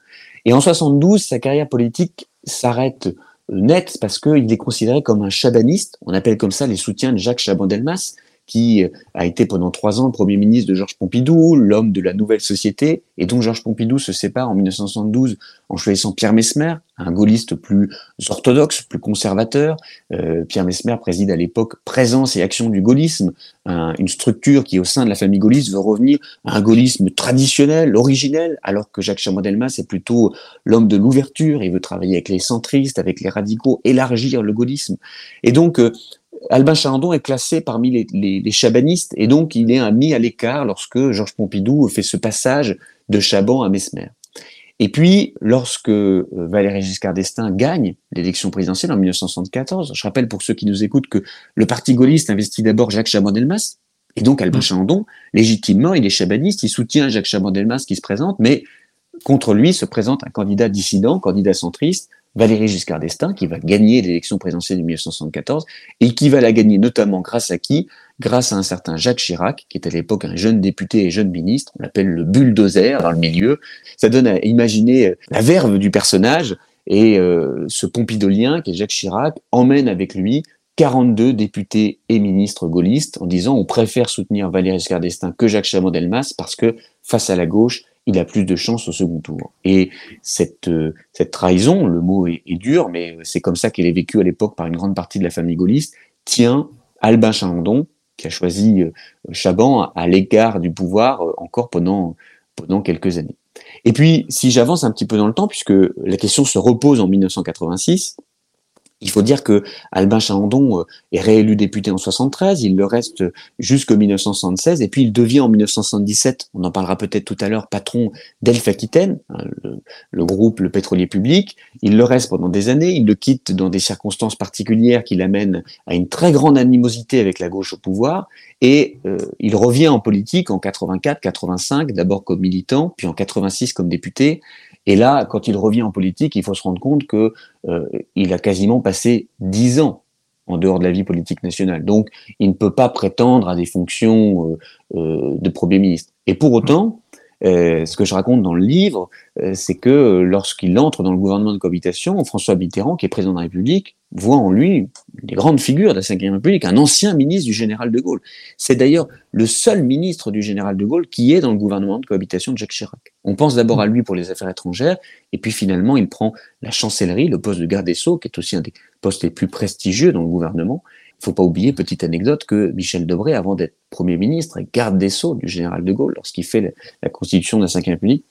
Et en 72, sa carrière politique s'arrête net parce qu'il est considéré comme un chabaniste, on appelle comme ça les soutiens de Jacques Chaban-Delmas, qui a été pendant trois ans Premier ministre de Georges Pompidou, l'homme de la nouvelle société, et dont Georges Pompidou se sépare en 1972 en choisissant Pierre Mesmer, un gaulliste plus orthodoxe, plus conservateur. Euh, Pierre Mesmer préside à l'époque Présence et Action du gaullisme, une structure qui, au sein de la famille gaulliste, veut revenir à un gaullisme traditionnel, originel, alors que Jacques Chaban-Delmas est plutôt l'homme de l'ouverture, il veut travailler avec les centristes, avec les radicaux, élargir le gaullisme. Et donc, euh, Albin Chalandon est classé parmi les, les, chabanistes et donc il est mis à l'écart lorsque Georges Pompidou fait ce passage de Chaban à Mesmer. Et puis, lorsque euh, Valéry Giscard d'Estaing gagne l'élection présidentielle en 1974, je rappelle pour ceux qui nous écoutent que le parti gaulliste investit d'abord Jacques Chaban-Delmas, et donc Albin mmh. Chalandon, légitimement, il est chabaniste, il soutient Jacques Chaban-Delmas qui se présente, mais contre lui se présente un candidat dissident, candidat centriste, Valéry Giscard d'Estaing, qui va gagner l'élection présidentielle de 1974, et qui va la gagner notamment grâce à qui? Grâce à un certain Jacques Chirac, qui est à l'époque un jeune député et jeune ministre, on l'appelle le bulldozer dans le milieu. Ça donne à imaginer la verve du personnage, et euh, ce pompidolien, qui est Jacques Chirac, emmène avec lui 42 députés et ministres gaullistes en disant on préfère soutenir Valéry Giscard d'Estaing que Jacques Chaban-Delmas parce que face à la gauche, il a plus de chances au second tour. Et cette, euh, trahison, le mot est, dur, mais c'est comme ça qu'elle est vécue à l'époque par une grande partie de la famille gaulliste, tient Albin Chalandon, qui a choisi euh, Chaban à l'égard du pouvoir euh, encore pendant, pendant quelques années. Et puis, si j'avance un petit peu dans le temps, puisque la question se repose en 1986, il faut dire que Albin Chalandon euh, est réélu député en 73, il le reste jusqu'en 1976, et puis il devient en 1977, on en parlera peut-être tout à l'heure, patron d'Elf Aquitaine, hein, le, groupe Le Pétrolier Public. Il le reste pendant des années, il le quitte dans des circonstances particulières qui l'amènent à une très grande animosité avec la gauche au pouvoir, et euh, il revient en politique en 84, 85, d'abord comme militant, puis en 86 comme député, et là, quand il revient en politique, il faut se rendre compte que euh, il a quasiment passé dix ans en dehors de la vie politique nationale. Donc, il ne peut pas prétendre à des fonctions euh, euh, de Premier ministre. Et pour autant, euh, ce que je raconte dans le livre, euh, c'est que euh, lorsqu'il entre dans le gouvernement de cohabitation, François Mitterrand, qui est président de la République, voit en lui des grandes figures de la Ve République, un ancien ministre du général de Gaulle. C'est d'ailleurs le seul ministre du général de Gaulle qui est dans le gouvernement de cohabitation de Jacques Chirac. On pense d'abord à lui pour les affaires étrangères, et puis finalement il prend la chancellerie, le poste de garde des Sceaux, qui est aussi un des postes les plus prestigieux dans le gouvernement, faut pas oublier, petite anecdote, que Michel Debré, avant d'être Premier ministre, est garde des Sceaux du général de Gaulle lorsqu'il fait la, constitution de la Ve République.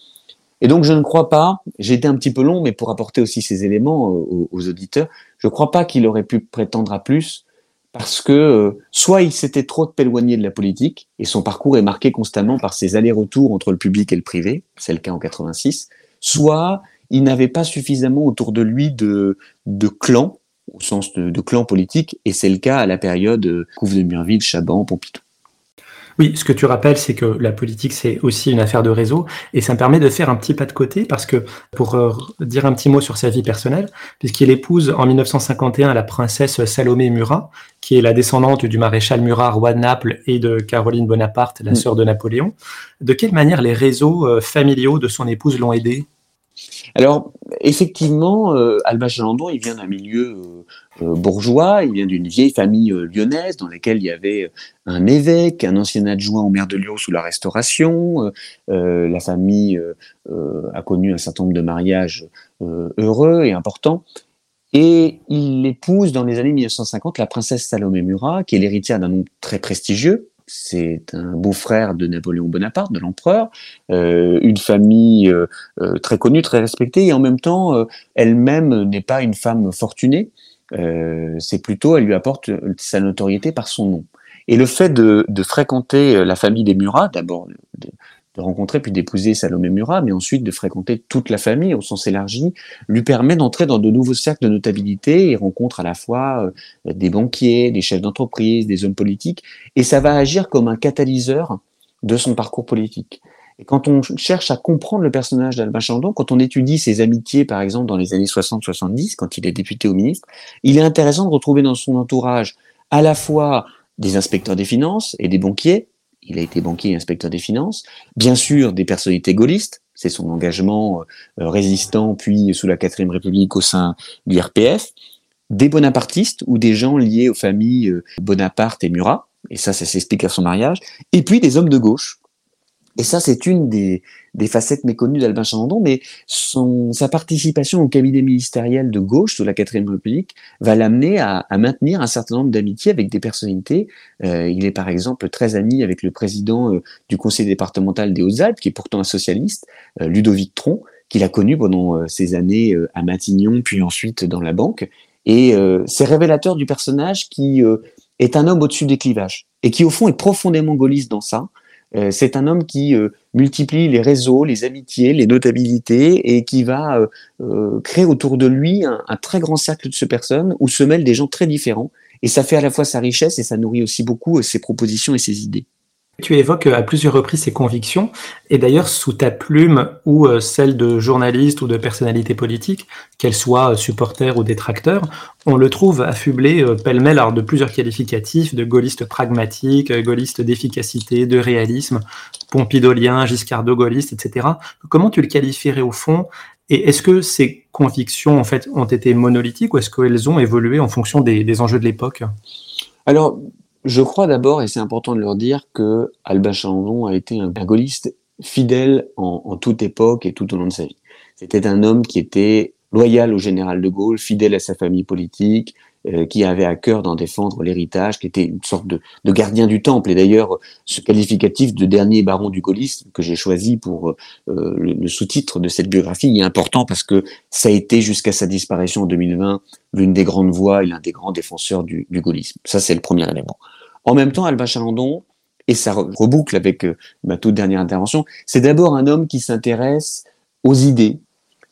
Et donc je ne crois pas, j'ai été un petit peu long, mais pour apporter aussi ces éléments aux, aux auditeurs, je ne crois pas qu'il aurait pu prétendre à plus parce que euh, soit il s'était trop éloigné de la politique et son parcours est marqué constamment par ses allers-retours entre le public et le privé, c'est le cas en 86, soit il n'avait pas suffisamment autour de lui de, de clans, au sens de, de clans politiques, et c'est le cas à la période euh, Couve de Murville, Chaban, Pompidou. Oui, ce que tu rappelles, c'est que la politique, c'est aussi une affaire de réseau, et ça me permet de faire un petit pas de côté, parce que pour euh, dire un petit mot sur sa vie personnelle, puisqu'il épouse en 1951 la princesse Salomé Murat, qui est la descendante du maréchal Murat, roi de Naples, et de Caroline Bonaparte, la mm. sœur de Napoléon. De quelle manière les réseaux euh, familiaux de son épouse l'ont aidé? Alors, effectivement, euh, Alba il vient d'un milieu euh, euh, bourgeois, il vient d'une vieille famille lyonnaise dans laquelle il y avait un évêque, un ancien adjoint au maire de Lyon sous la Restauration. la famille a connu un certain nombre de mariages heureux et importants. Et il épouse dans les années 1950 la princesse Salomé Murat, qui est l'héritière d'un nom très prestigieux, c'est un beau-frère de Napoléon Bonaparte, de l'empereur, euh, une famille euh, euh, très connue, très respectée, et en même temps, elle-même n'est pas une femme fortunée. c'est plutôt, elle lui apporte sa notoriété par son nom. Et le fait de, de fréquenter la famille des Murat, d'abord de rencontrer puis d'épouser Salomé Murat, mais ensuite de fréquenter toute la famille au sens élargi, lui permet d'entrer dans de nouveaux cercles de notabilité et rencontre à la fois euh, des banquiers, des chefs d'entreprise, des hommes politiques, et ça va agir comme un catalyseur de son parcours politique. Et quand on cherche à comprendre le personnage d'Albin Chandon, quand on étudie ses amitiés, par exemple, dans les années 60-70, quand il est député au ministre, il est intéressant de retrouver dans son entourage à la fois des inspecteurs des finances et des banquiers, il a été banquier et inspecteur des finances. Bien sûr, des personnalités gaullistes, c'est son engagement euh, résistant, puis sous la quatrième République au sein du RPF. Des bonapartistes ou des gens liés aux familles euh, Bonaparte et Murat, et ça, ça s'explique à son mariage. Et puis des hommes de gauche, et ça, c'est une des, facettes méconnues d'Albin Chandon, mais son, sa participation au cabinet ministériel de gauche sous la quatrième République va l'amener à, maintenir un certain nombre d'amitiés avec des personnalités. Euh, il est par exemple très ami avec le président euh, du conseil départemental des Hautes-Alpes, qui est pourtant un socialiste, euh, Ludovic Tron, qu'il a connu pendant ses années à Matignon, puis ensuite dans la banque. Et c'est révélateur du personnage qui est un homme au-dessus des clivages, et qui au fond est profondément gaulliste dans ça, euh, c'est un homme qui euh, multiplie les réseaux, les amitiés, les notabilités et qui va euh, créer autour de lui un, un, très grand cercle de ce personnes où se mêlent des gens très différents. Et ça fait à la fois sa richesse et ça nourrit aussi beaucoup ses propositions et ses idées. Tu évoques à plusieurs reprises ces convictions, et d'ailleurs sous ta plume ou euh, celle de journaliste ou de personnalité politique, qu'elle soit euh, supporter ou détracteur, on le trouve affublé euh, pêle-mêle de plusieurs qualificatifs de gaulliste pragmatique, gaulliste d'efficacité, de réalisme, pompidolien, giscardo-gaulliste, etc. Comment tu le qualifierais au fond? Et est-ce que ces convictions en fait ont été monolithiques ou est-ce qu'elles ont évolué en fonction des, des enjeux de l'époque? Alors, je crois d'abord, et c'est important de leur dire, que Albin Chandon a été un gaulliste fidèle en, toute époque et tout au long de sa vie. C'était un homme qui était loyal au général de Gaulle, fidèle à sa famille politique, euh, qui avait à cœur d'en défendre l'héritage, qui était une sorte de, gardien du temple. Et d'ailleurs, ce qualificatif de dernier baron du gaullisme que j'ai choisi pour euh, le, sous-titre de cette biographie est important parce que ça a été jusqu'à sa disparition en 2020 l'une des grandes voix et l'un des grands défenseurs du gaullisme. Ça, c'est le premier élément. En même temps, Albin Chalandon, et ça reboucle avec euh, ma toute dernière intervention, c'est d'abord un homme qui s'intéresse aux idées,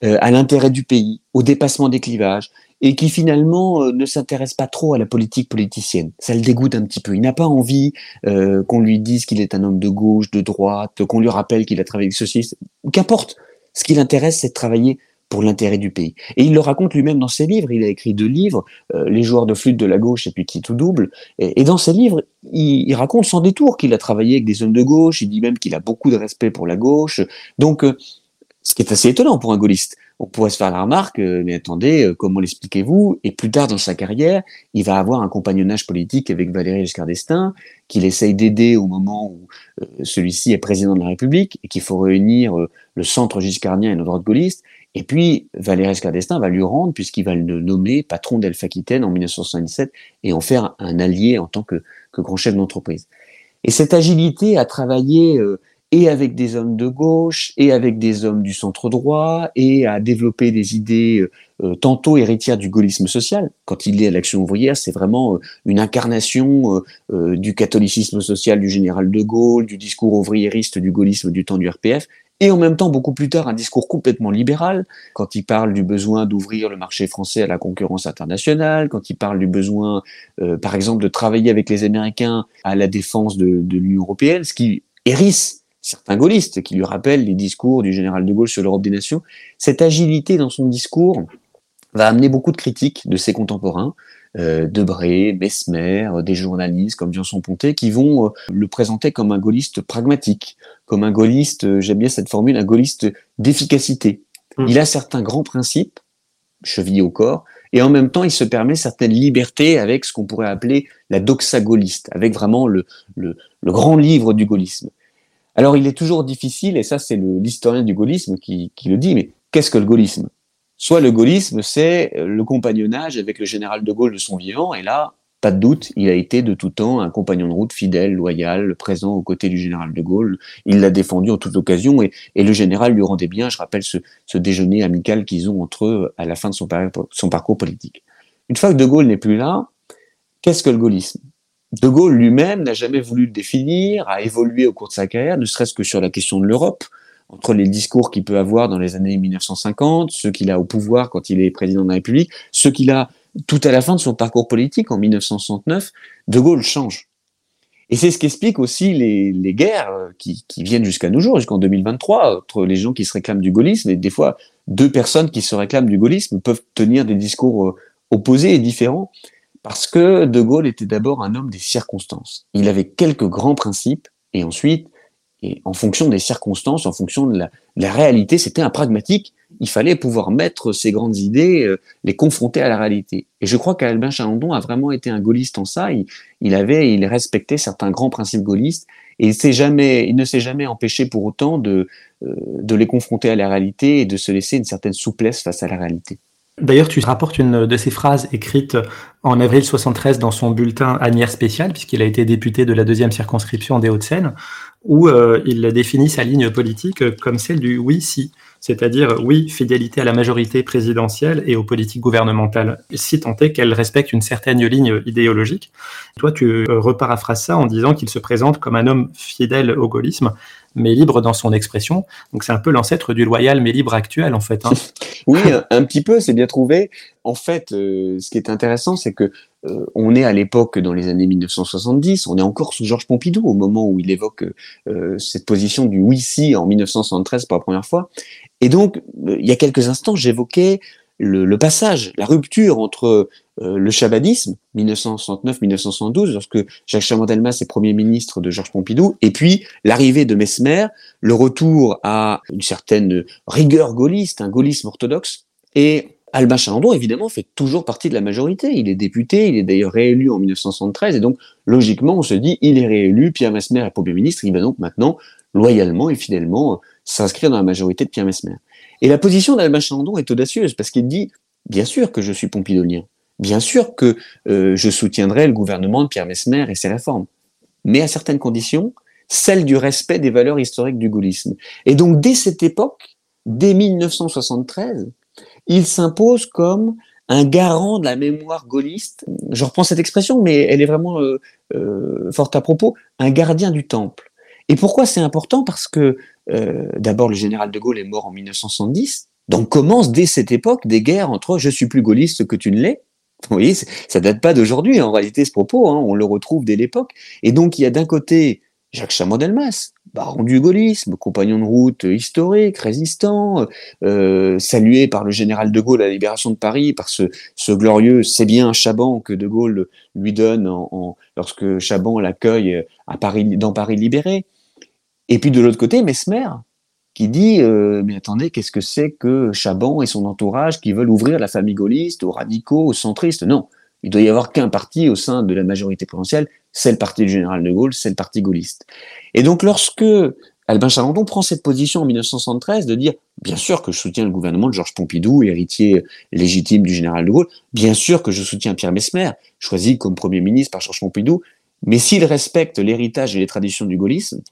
à l'intérêt du pays, au dépassement des clivages, et qui finalement euh, ne s'intéresse pas trop à la politique politicienne. Ça le dégoûte un petit peu. Il n'a pas envie euh, qu'on lui dise qu'il est un homme de gauche, de droite, qu'on lui rappelle qu'il a travaillé avec socialistes. Qu'importe. Ce qui l'intéresse, c'est de travailler pour l'intérêt du pays. Et il le raconte lui-même dans ses livres. Il a écrit deux livres, euh, Les joueurs de flûte de la gauche et puis Qui tout double. Et, dans ses livres, il, raconte sans détour qu'il a travaillé avec des hommes de gauche. Il dit même qu'il a beaucoup de respect pour la gauche. Donc, ce qui est assez étonnant pour un gaulliste on pourrait se faire la remarque, euh, mais attendez, euh, comment l'expliquez-vous? Et plus tard dans sa carrière, il va avoir un compagnonnage politique avec Valéry Giscard d'Estaing, qu'il essaye d'aider au moment où euh, celui-ci est président de la République et qu'il faut réunir le centre giscardien et nos droits gaullistes. Et puis, Valéry Giscard d'Estaing va lui rendre, puisqu'il va le nommer patron d'Elf-Aquitaine en 1977 et en faire un allié en tant que, grand chef d'entreprise. Et cette agilité à travailler euh, et avec des hommes de gauche et avec des hommes du centre droit et à développer des idées euh, euh, tantôt héritières du gaullisme social. Quand il est à l'action ouvrière, c'est vraiment une incarnation du catholicisme social du général de Gaulle, du discours ouvriériste du gaullisme du temps du RPF et en même temps, beaucoup plus tard, un discours complètement libéral, quand il parle du besoin d'ouvrir le marché français à la concurrence internationale, quand il parle du besoin, euh, par exemple, de travailler avec les Américains à la défense de, l'Union européenne, ce qui hérisse certains gaullistes, qui lui rappellent les discours du général de Gaulle sur l'Europe des nations. Cette agilité dans son discours va amener beaucoup de critiques de ses contemporains, Debré, Mesmer, des journalistes comme Vincent Pontet, qui vont euh, le présenter comme un gaulliste pragmatique, comme un gaulliste, euh, j'aime bien cette formule, un gaulliste d'efficacité. Mmh. Il a certains grands principes, chevillés au corps, et en même temps, il se permet certaines libertés avec ce qu'on pourrait appeler la doxa gaulliste, avec vraiment le, le, le grand livre du gaullisme. Alors, il est toujours difficile, et ça, c'est l'historien du gaullisme qui, qui le dit, mais qu'est-ce que le gaullisme? Soit le gaullisme, c'est le compagnonnage avec le général de Gaulle de son vivant, et là, pas de doute, il a été de tout temps un compagnon de route fidèle, loyal, présent aux côtés du général de Gaulle. Il l'a défendu en toute occasion et, le général lui rendait bien. Je rappelle ce, déjeuner amical qu'ils ont entre eux à la fin de son, son parcours politique. Une fois que de Gaulle n'est plus là, qu'est-ce que le gaullisme? De Gaulle lui-même n'a jamais voulu le définir, a évolué au cours de sa carrière, ne serait-ce que sur la question de l'Europe entre les discours qu'il peut avoir dans les années 1950, ceux qu'il a au pouvoir quand il est président de la République, ceux qu'il a tout à la fin de son parcours politique en 1969, De Gaulle change. Et c'est ce qui explique aussi les, guerres qui, viennent jusqu'à nos jours, jusqu'en 2023, entre les gens qui se réclament du gaullisme, et des fois, deux personnes qui se réclament du gaullisme peuvent tenir des discours euh, opposés et différents, parce que De Gaulle était d'abord un homme des circonstances. Il avait quelques grands principes, et ensuite, et en fonction des circonstances, en fonction de la, réalité, c'était un pragmatique. Il fallait pouvoir mettre ces grandes idées, euh, les confronter à la réalité. Et je crois qu'Albin Chalandon a vraiment été un gaulliste en ça. Il, avait, il respectait certains grands principes gaullistes et il ne s'est jamais empêché pour autant de, euh, de les confronter à la réalité et de se laisser une certaine souplesse face à la réalité. D'ailleurs, tu rapportes une de ces phrases écrites en avril 73 dans son bulletin annuaire spécial, puisqu'il a été député de la deuxième circonscription des Hauts-de-Seine, où euh, il définit sa ligne politique comme celle du oui-si, c'est-à-dire oui, fidélité à la majorité présidentielle et aux politiques gouvernementales, si tant est qu'elles respectent une certaine ligne idéologique. Toi, tu euh, reparaphrases ça en disant qu'il se présente comme un homme fidèle au gaullisme, mais libre dans son expression. Donc c'est un peu l'ancêtre du loyal mais libre actuel en fait. Hein. oui, un, petit peu, c'est bien trouvé. En fait, euh, ce qui est intéressant, c'est que euh, on est à l'époque dans les années 1970, on est encore sous Georges Pompidou au moment où il évoque euh, cette position du oui-si en 1973 pour la première fois. Et donc, il y a quelques instants, j'évoquais le, passage, la rupture entre le chabadisme, 1969-1972, lorsque Jacques Chaban-Delmas est Premier ministre de Georges Pompidou, et puis l'arrivée de Mesmer, le retour à une certaine rigueur gaulliste, un gaullisme orthodoxe, et Albin Chalandon, évidemment, fait toujours partie de la majorité. Il est député, il est d'ailleurs réélu en 1973, et donc, logiquement, on se dit, il est réélu, Pierre Mesmer est Premier ministre, il va donc maintenant, loyalement et fidèlement, s'inscrire dans la majorité de Pierre Mesmer. Et la position d'Albin Chalandon est audacieuse, parce qu'il dit, bien sûr que je suis pompidolien, bien sûr que euh, je soutiendrai le gouvernement de Pierre Mesmer et ses réformes, mais à certaines conditions, celles du respect des valeurs historiques du gaullisme. Et donc, dès cette époque, dès 1973, il s'impose comme un garant de la mémoire gaulliste. Je reprends cette expression, mais elle est vraiment euh, euh, forte à propos, un gardien du temple. Et pourquoi c'est important? Parce que euh, d'abord le général de Gaulle est mort en 1970, donc commence dès cette époque des guerres entre je suis plus gaulliste que tu ne l'es. Vous voyez, ça date pas d'aujourd'hui en réalité ce propos, hein, on le retrouve dès l'époque. Et donc il y a d'un côté Jacques Chaban-Delmas, baron du gaullisme, compagnon de route historique, résistant, euh, salué par le général de Gaulle à la libération de Paris, par ce, glorieux c'est bien Chaban que de Gaulle lui donne lorsque Chaban l'accueille dans Paris libéré. Et puis de l'autre côté, Mesmer, qui dit euh, mais attendez, qu'est-ce que c'est que Chaban et son entourage qui veulent ouvrir la famille gaulliste aux radicaux, aux centristes? Non, il doit y avoir qu'un parti au sein de la majorité présidentielle, c'est le parti du général de Gaulle, c'est le parti gaulliste. Et donc lorsque Albin Chalandon prend cette position en 1973 de dire Bien sûr que je soutiens le gouvernement de Georges Pompidou, héritier légitime du général de Gaulle. Bien sûr que je soutiens Pierre Mesmer, choisi comme Premier ministre par Georges Pompidou. Mais s'il respecte l'héritage et les traditions du gaullisme,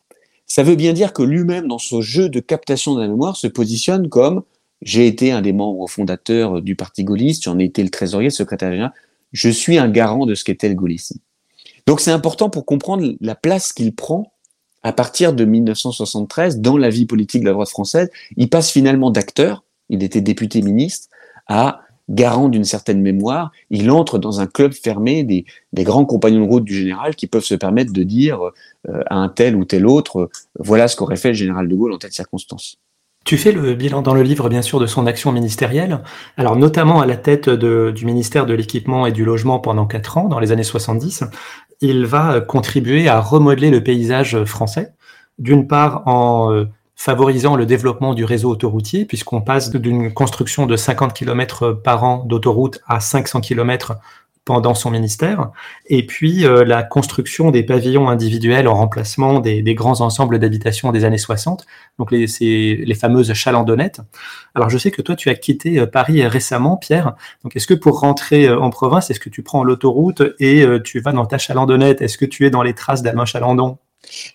ça veut bien dire que lui-même, dans ce jeu de captation de la mémoire, se positionne comme j'ai été un des membres fondateurs du Parti gaulliste, j'en ai été le trésorier, le secrétaire général, je suis un garant de ce qu'était le gaullisme. Donc c'est important pour comprendre la place qu'il prend à partir de 1973 dans la vie politique de la droite française. Il passe finalement d'acteur, il était député ministre, à garant d'une certaine mémoire. Il entre dans un club fermé des, grands compagnons de route du général qui peuvent se permettre de dire euh, à un tel ou tel autre, euh, voilà ce qu'aurait fait le général de Gaulle en telle circonstance. Tu fais le bilan dans le livre, bien sûr, de son action ministérielle, alors notamment à la tête du ministère de l'Équipement et du Logement pendant quatre ans, dans les années 70. Il va contribuer à remodeler le paysage français, d'une part en euh, favorisant le développement du réseau autoroutier, puisqu'on passe d'une construction de 50 km par an d'autoroute à 500 km pendant son ministère, et puis euh, la construction des pavillons individuels en remplacement des, grands ensembles d'habitation des années 60, donc les, les fameuses chalandonnettes. Alors je sais que toi tu as quitté euh, Paris récemment, Pierre, donc est-ce que pour rentrer euh, en province, est-ce que tu prends l'autoroute et tu vas dans ta chalandonnette? Est-ce que tu es dans les traces d'Alain Chalandon?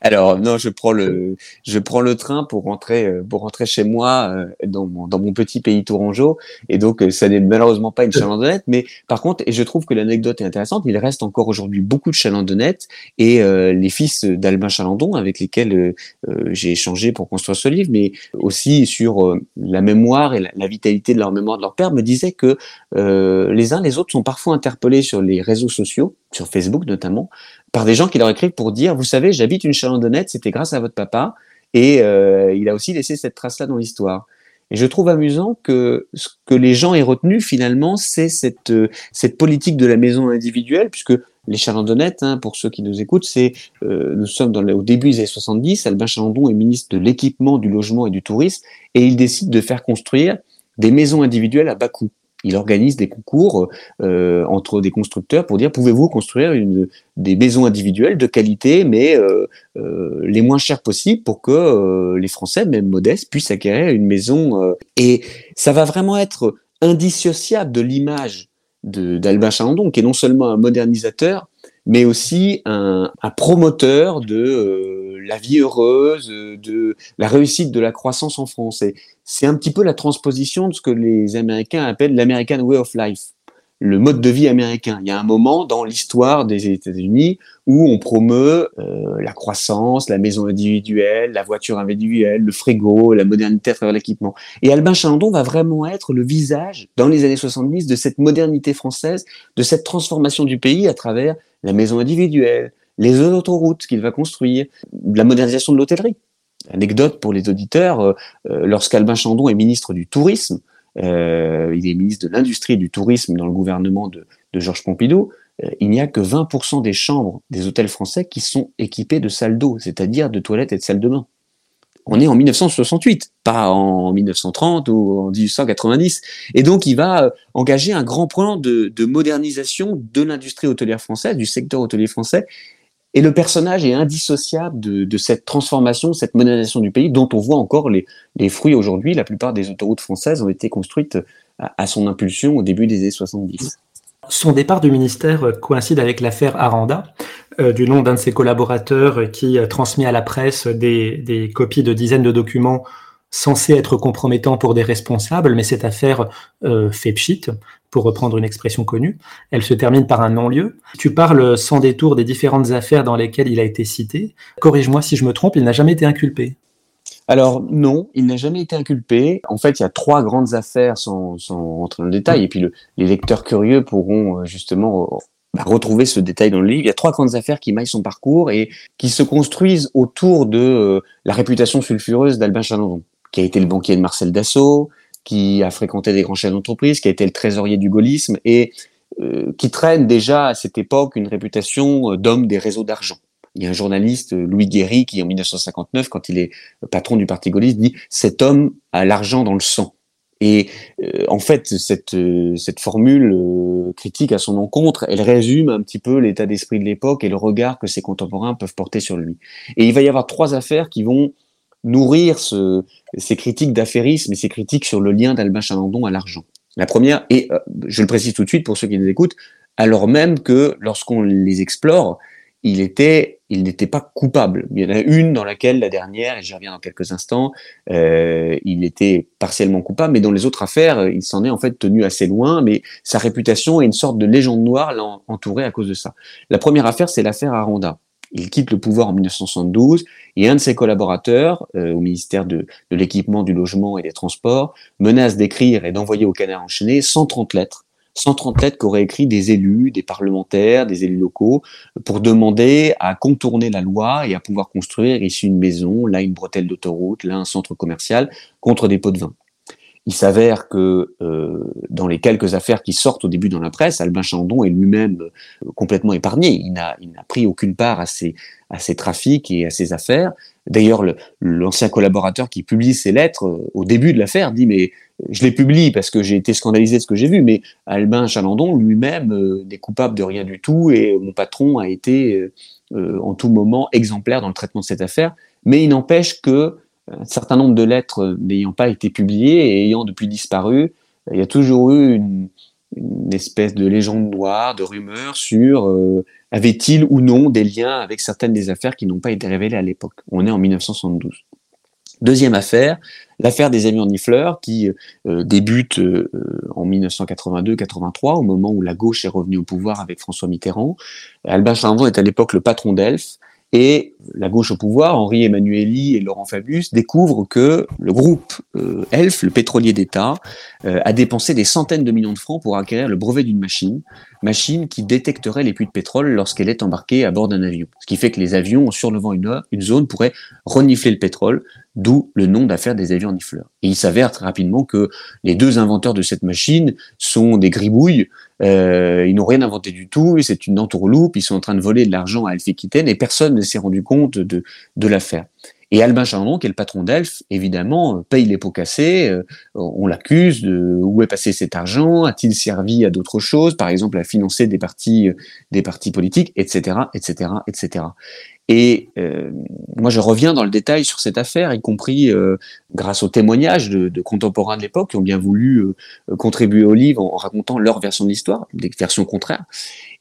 Alors non, je prends le je prends le train pour rentrer euh, pour rentrer chez moi euh, dans mon dans mon petit pays tourangeau. Et donc euh, ça n'est malheureusement pas une chalandonnette mais par contre et je trouve que l'anecdote est intéressante, il reste encore aujourd'hui beaucoup de chalandonnettes et les fils d'Albin Chalandon avec lesquels j'ai échangé pour construire ce livre mais aussi sur la mémoire et la, vitalité de leur mémoire de leur père me disaient que les uns les autres sont parfois interpellés sur les réseaux sociaux, sur Facebook notamment par des gens qui leur écrivent pour dire, vous savez, j'habite une chalandonnette, c'était grâce à votre papa, et euh, il a aussi laissé cette trace-là dans l'histoire. Et je trouve amusant que ce que les gens aient retenu finalement, c'est cette, euh, politique de la maison individuelle, puisque les chalandonnettes, hein, pour ceux qui nous écoutent, c'est euh, nous sommes dans au début des années 70, Albin Chalandon est ministre de l'équipement, du logement et du tourisme, et il décide de faire construire des maisons individuelles à bas coût il organise des concours euh, entre des constructeurs pour dire pouvez-vous construire des maisons individuelles de qualité, mais euh, euh, les moins chères possibles pour que les Français, même modestes, puissent acquérir une maison. et ça va vraiment être indissociable de l'image d'Albin Chalandon, qui est non seulement un modernisateur, mais aussi un, promoteur de la vie heureuse, de la réussite de la croissance en France. C'est un petit peu la transposition de ce que les Américains appellent l'American Way of Life, le mode de vie américain. Il y a un moment dans l'histoire des États-Unis où on promeut euh, la croissance, la maison individuelle, la voiture individuelle, le frigo, la modernité à travers l'équipement. Et Albin Chalandon va vraiment être le visage, dans les années 70, de cette modernité française, de cette transformation du pays à travers la maison individuelle, les autoroutes qu'il va construire, la modernisation de l'hôtellerie. Anecdote pour les auditeurs, euh, euh, lorsqu'Albin Chandon est ministre du Tourisme, euh, il est ministre de l'Industrie et du Tourisme dans le gouvernement de, Georges Pompidou, il n'y a que 20% des chambres des hôtels français qui sont équipées de salles d'eau, c'est-à-dire de toilettes et de salles de bain. On est en 1968, pas en 1930 ou en 1890. Et donc, il va engager un grand plan de, de modernisation de l'industrie hôtelière française, du secteur hôtelier français, et le personnage est indissociable de, cette transformation, cette modernisation du pays, dont on voit encore les, fruits aujourd'hui. La plupart des autoroutes françaises ont été construites à, son impulsion au début des années 70. Son départ du ministère coïncide avec l'affaire Aranda, euh, du nom d'un de ses collaborateurs qui transmet à la presse des copies de dizaines de documents censé être compromettant pour des responsables, mais cette affaire euh, fait pchit, pour reprendre une expression connue. Elle se termine par un non-lieu. Tu parles sans détour des différentes affaires dans lesquelles il a été cité. Corrige-moi si je me trompe, il n'a jamais été inculpé. Alors non, il n'a jamais été inculpé. En fait, il y a trois grandes affaires sans, sans rentrer dans le détail, et puis les lecteurs curieux pourront euh, justement bah, retrouver ce détail dans le livre. Il y a trois grandes affaires qui maillent son parcours et qui se construisent autour de euh, la réputation sulfureuse d'Albin Chalandon qui a été le banquier de Marcel Dassault, qui a fréquenté des grands chefs d'entreprise, qui a été le trésorier du gaullisme et euh, qui traîne déjà à cette époque une réputation euh, d'homme des réseaux d'argent. Il y a un journaliste, euh, Louis Guéry, qui en 1959, quand il est patron du parti gaulliste, dit « cet homme a l'argent dans le sang ». Et en fait, cette, cette formule critique à son encontre, elle résume un petit peu l'état d'esprit de l'époque et le regard que ses contemporains peuvent porter sur lui. Et il va y avoir trois affaires qui vont nourrir ce, ses critiques d'affairisme et ses critiques sur le lien d'Albin Chalandon à l'argent. La première, et euh, je le précise tout de suite pour ceux qui nous écoutent, alors même que lorsqu'on les explore, il était, il n'était pas coupable. Il y en a une dans laquelle la dernière, et j'y reviens dans quelques instants, euh, il était partiellement coupable, mais dans les autres affaires, il s'en est en fait tenu assez loin, mais sa réputation est une sorte de légende noire l'a entouré à cause de ça. La première affaire, c'est l'affaire Aranda. Il quitte le pouvoir en 1972 et un de ses collaborateurs euh, au ministère de, de l'équipement, du logement et des transports menace d'écrire et d'envoyer au canard enchaîné 130 lettres 130 lettres qu'auraient écrit des élus, des parlementaires, des élus locaux, pour demander à contourner la loi et à pouvoir construire ici une maison, là une bretelle d'autoroute, là un centre commercial, contre des pots de vin. Il s'avère que euh, dans les quelques affaires qui sortent au début dans la presse, Albin Chandon est lui-même euh, complètement épargné. Il n'a, pris aucune part à ces, à trafics et à ces affaires. D'ailleurs, l'ancien collaborateur qui publie ces lettres euh, au début de l'affaire dit mais je les publie parce que j'ai été scandalisé de ce que j'ai vu, mais Albin Chalandon lui-même n'est coupable de rien du tout et mon patron a été en tout moment exemplaire dans le traitement de cette affaire. Mais il n'empêche que un certain nombre de lettres n'ayant pas été publiées et ayant depuis disparu, il y a toujours eu une, espèce de légende noire, de rumeur sur euh, avait-il ou non des liens avec certaines des affaires qui n'ont pas été révélées à l'époque. On est en 1972. Deuxième affaire, l'affaire des amis Nifleur qui euh, débute euh, en 1982-83 au moment où la gauche est revenue au pouvoir avec François Mitterrand. Albin Chandon est à l'époque le patron d'Elf et la gauche au pouvoir, Henri Emmanueli et Laurent Fabius, découvrent que le groupe euh, ELF, le pétrolier d'État, euh, a dépensé des centaines de millions de francs pour acquérir le brevet d'une machine, machine qui détecterait les puits de pétrole lorsqu'elle est embarquée à bord d'un avion. Ce qui fait que les avions, en surlevant une, une zone, pourraient renifler le pétrole, d'où le nom d'affaire des avions nifleurs. Et il s'avère très rapidement que les deux inventeurs de cette machine sont des gribouilles, euh, ils n'ont rien inventé du tout, c'est une entourloupe, ils sont en train de voler de l'argent à Elf et personne ne s'est rendu compte de, de l'affaire. Et Albin Chandon, qui est le patron d'Elf, évidemment, paye les pots cassés, euh, on l'accuse de où est passé cet argent, a-t-il servi à d'autres choses, par exemple à financer des partis, des partis politiques, etc., etc., etc. Et euh, moi, je reviens dans le détail sur cette affaire, y compris euh, grâce aux témoignages de, de contemporains de l'époque qui ont bien voulu euh, contribuer au livre en, racontant leur version de l'histoire, des versions contraires.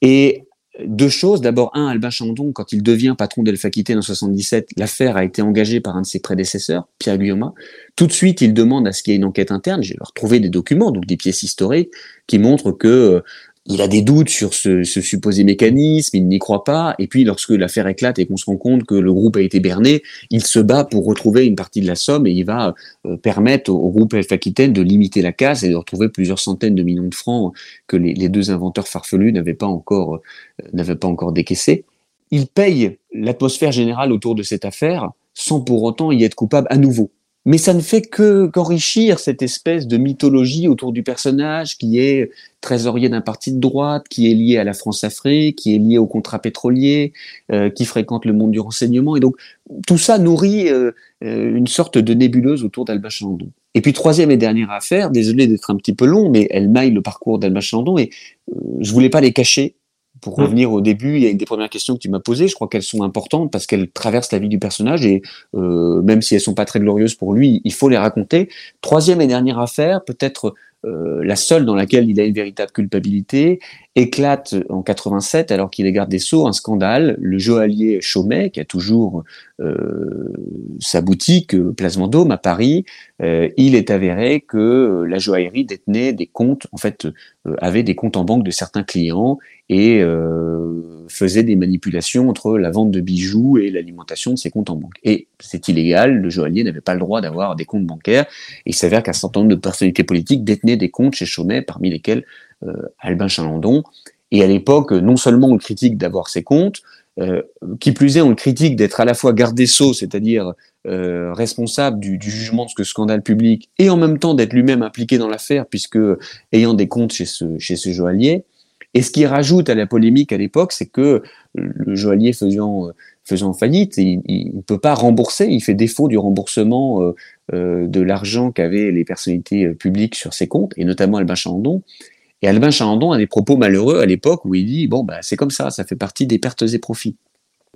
Et deux choses. D'abord, un, Albin Chandon, quand il devient patron d'Elf-Aquitaine en 77, l'affaire a été engagée par un de ses prédécesseurs, Pierre Guillaume. Tout de suite, il demande à ce qu'il y ait une enquête interne. J'ai retrouvé des documents, donc des pièces historiques, qui montrent que il a des doutes sur ce, supposé mécanisme, il n'y croit pas, et puis lorsque l'affaire éclate et qu'on se rend compte que le groupe a été berné, il se bat pour retrouver une partie de la somme et il va euh, permettre au, groupe Elf Aquitaine de limiter la casse et de retrouver plusieurs centaines de millions de francs que les, deux inventeurs farfelus n'avaient pas encore euh, n'avaient pas encore décaissé. Il paye l'atmosphère générale autour de cette affaire sans pour autant y être coupable à nouveau mais ça ne fait que qu'enrichir cette espèce de mythologie autour du personnage qui est trésorier d'un parti de droite, qui est lié à la France-Afrique, qui est lié au contrat pétrolier, euh, qui fréquente le monde du renseignement. Et donc, tout ça nourrit euh, euh, une sorte de nébuleuse autour d'Alba Chandon. Et puis, troisième et dernière affaire, désolé d'être un petit peu long, mais elle maille le parcours d'Alba Chandon et je voulais pas les cacher pour revenir au début, il y a une des premières questions que tu m'as posées. Je crois qu'elles sont importantes parce qu'elles traversent la vie du personnage et euh, même si elles sont pas très glorieuses pour lui, il faut les raconter. Troisième et dernière affaire, peut-être euh, la seule dans laquelle il a une véritable culpabilité, éclate en 87 alors qu'il est garde des Sceaux un scandale. Le joaillier Chaumet, qui a toujours euh, sa boutique euh, Place Vendôme à Paris, euh, il est avéré que la joaillerie détenait des comptes, en fait, avait des comptes en banque de certains clients et faisait des manipulations entre la vente de bijoux et l'alimentation de ces comptes en banque. Et c'est illégal, le joaillier n'avait pas le droit d'avoir des comptes bancaires. Il s'avère qu'un certain nombre de personnalités politiques détenaient des comptes chez Chaumet, parmi lesquels Albin Chalandon. Et à l'époque, non seulement on le critique d'avoir ses comptes, euh, qui plus est, on le critique d'être à la fois garde des sceaux, c'est-à-dire euh, responsable du, jugement de ce scandale public, et en même temps d'être lui-même impliqué dans l'affaire, puisque ayant des comptes chez ce, chez ce joaillier. Et ce qui rajoute à la polémique à l'époque, c'est que le joaillier faisant, faisant faillite, il ne peut pas rembourser, il fait défaut du remboursement euh, euh de l'argent qu'avaient les personnalités publiques sur ses comptes, et notamment Albin Chandon. Et Albin Chalandon a des propos malheureux à l'époque où il dit bon bah c'est comme ça, ça fait partie des pertes et profits.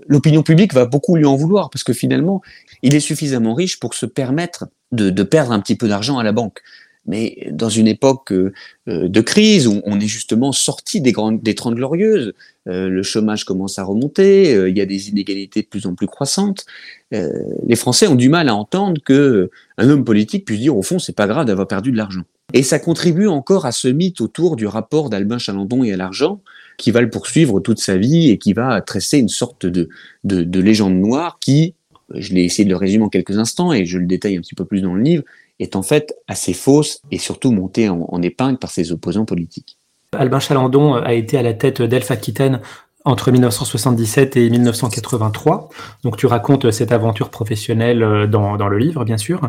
L'opinion publique va beaucoup lui en vouloir parce que finalement il est suffisamment riche pour se permettre de, perdre un petit peu d'argent à la banque. Mais dans une époque euh, de crise où on est justement sorti des, grandes, des Trente Glorieuses, le chômage commence à remonter, il y a des inégalités de plus en plus croissantes, les Français ont du mal à entendre que un homme politique puisse dire au fond c'est pas grave d'avoir perdu de l'argent. Et ça contribue encore à ce mythe autour du rapport d'Albin Chalandon et à l'argent, qui va le poursuivre toute sa vie et qui va tresser une sorte de, de, légende noire qui, je l'ai essayé de le résumer en quelques instants et je le détaille un petit peu plus dans le livre, est en fait assez fausse et surtout montée en, épingle par ses opposants politiques. Albin Chalandon a été à la tête d'Elf Aquitaine entre 1977 et 1983. Donc tu racontes cette aventure professionnelle euh, dans, dans, le livre, bien sûr.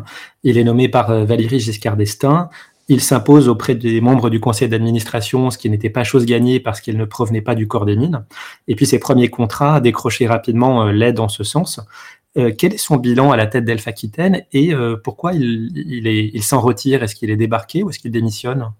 Il est nommé par euh, Valérie Giscard d'Estaing il s'impose auprès des membres du conseil d'administration, ce qui n'était pas chose gagnée parce qu'il ne provenait pas du corps des mines. Et puis ses premiers contrats décrochés rapidement euh, l'aident en ce sens. Euh, quel est son bilan à la tête d'Elf Aquitaine et euh, pourquoi il, il s'en retire? Est-ce qu'il est débarqué ou est-ce qu'il démissionne?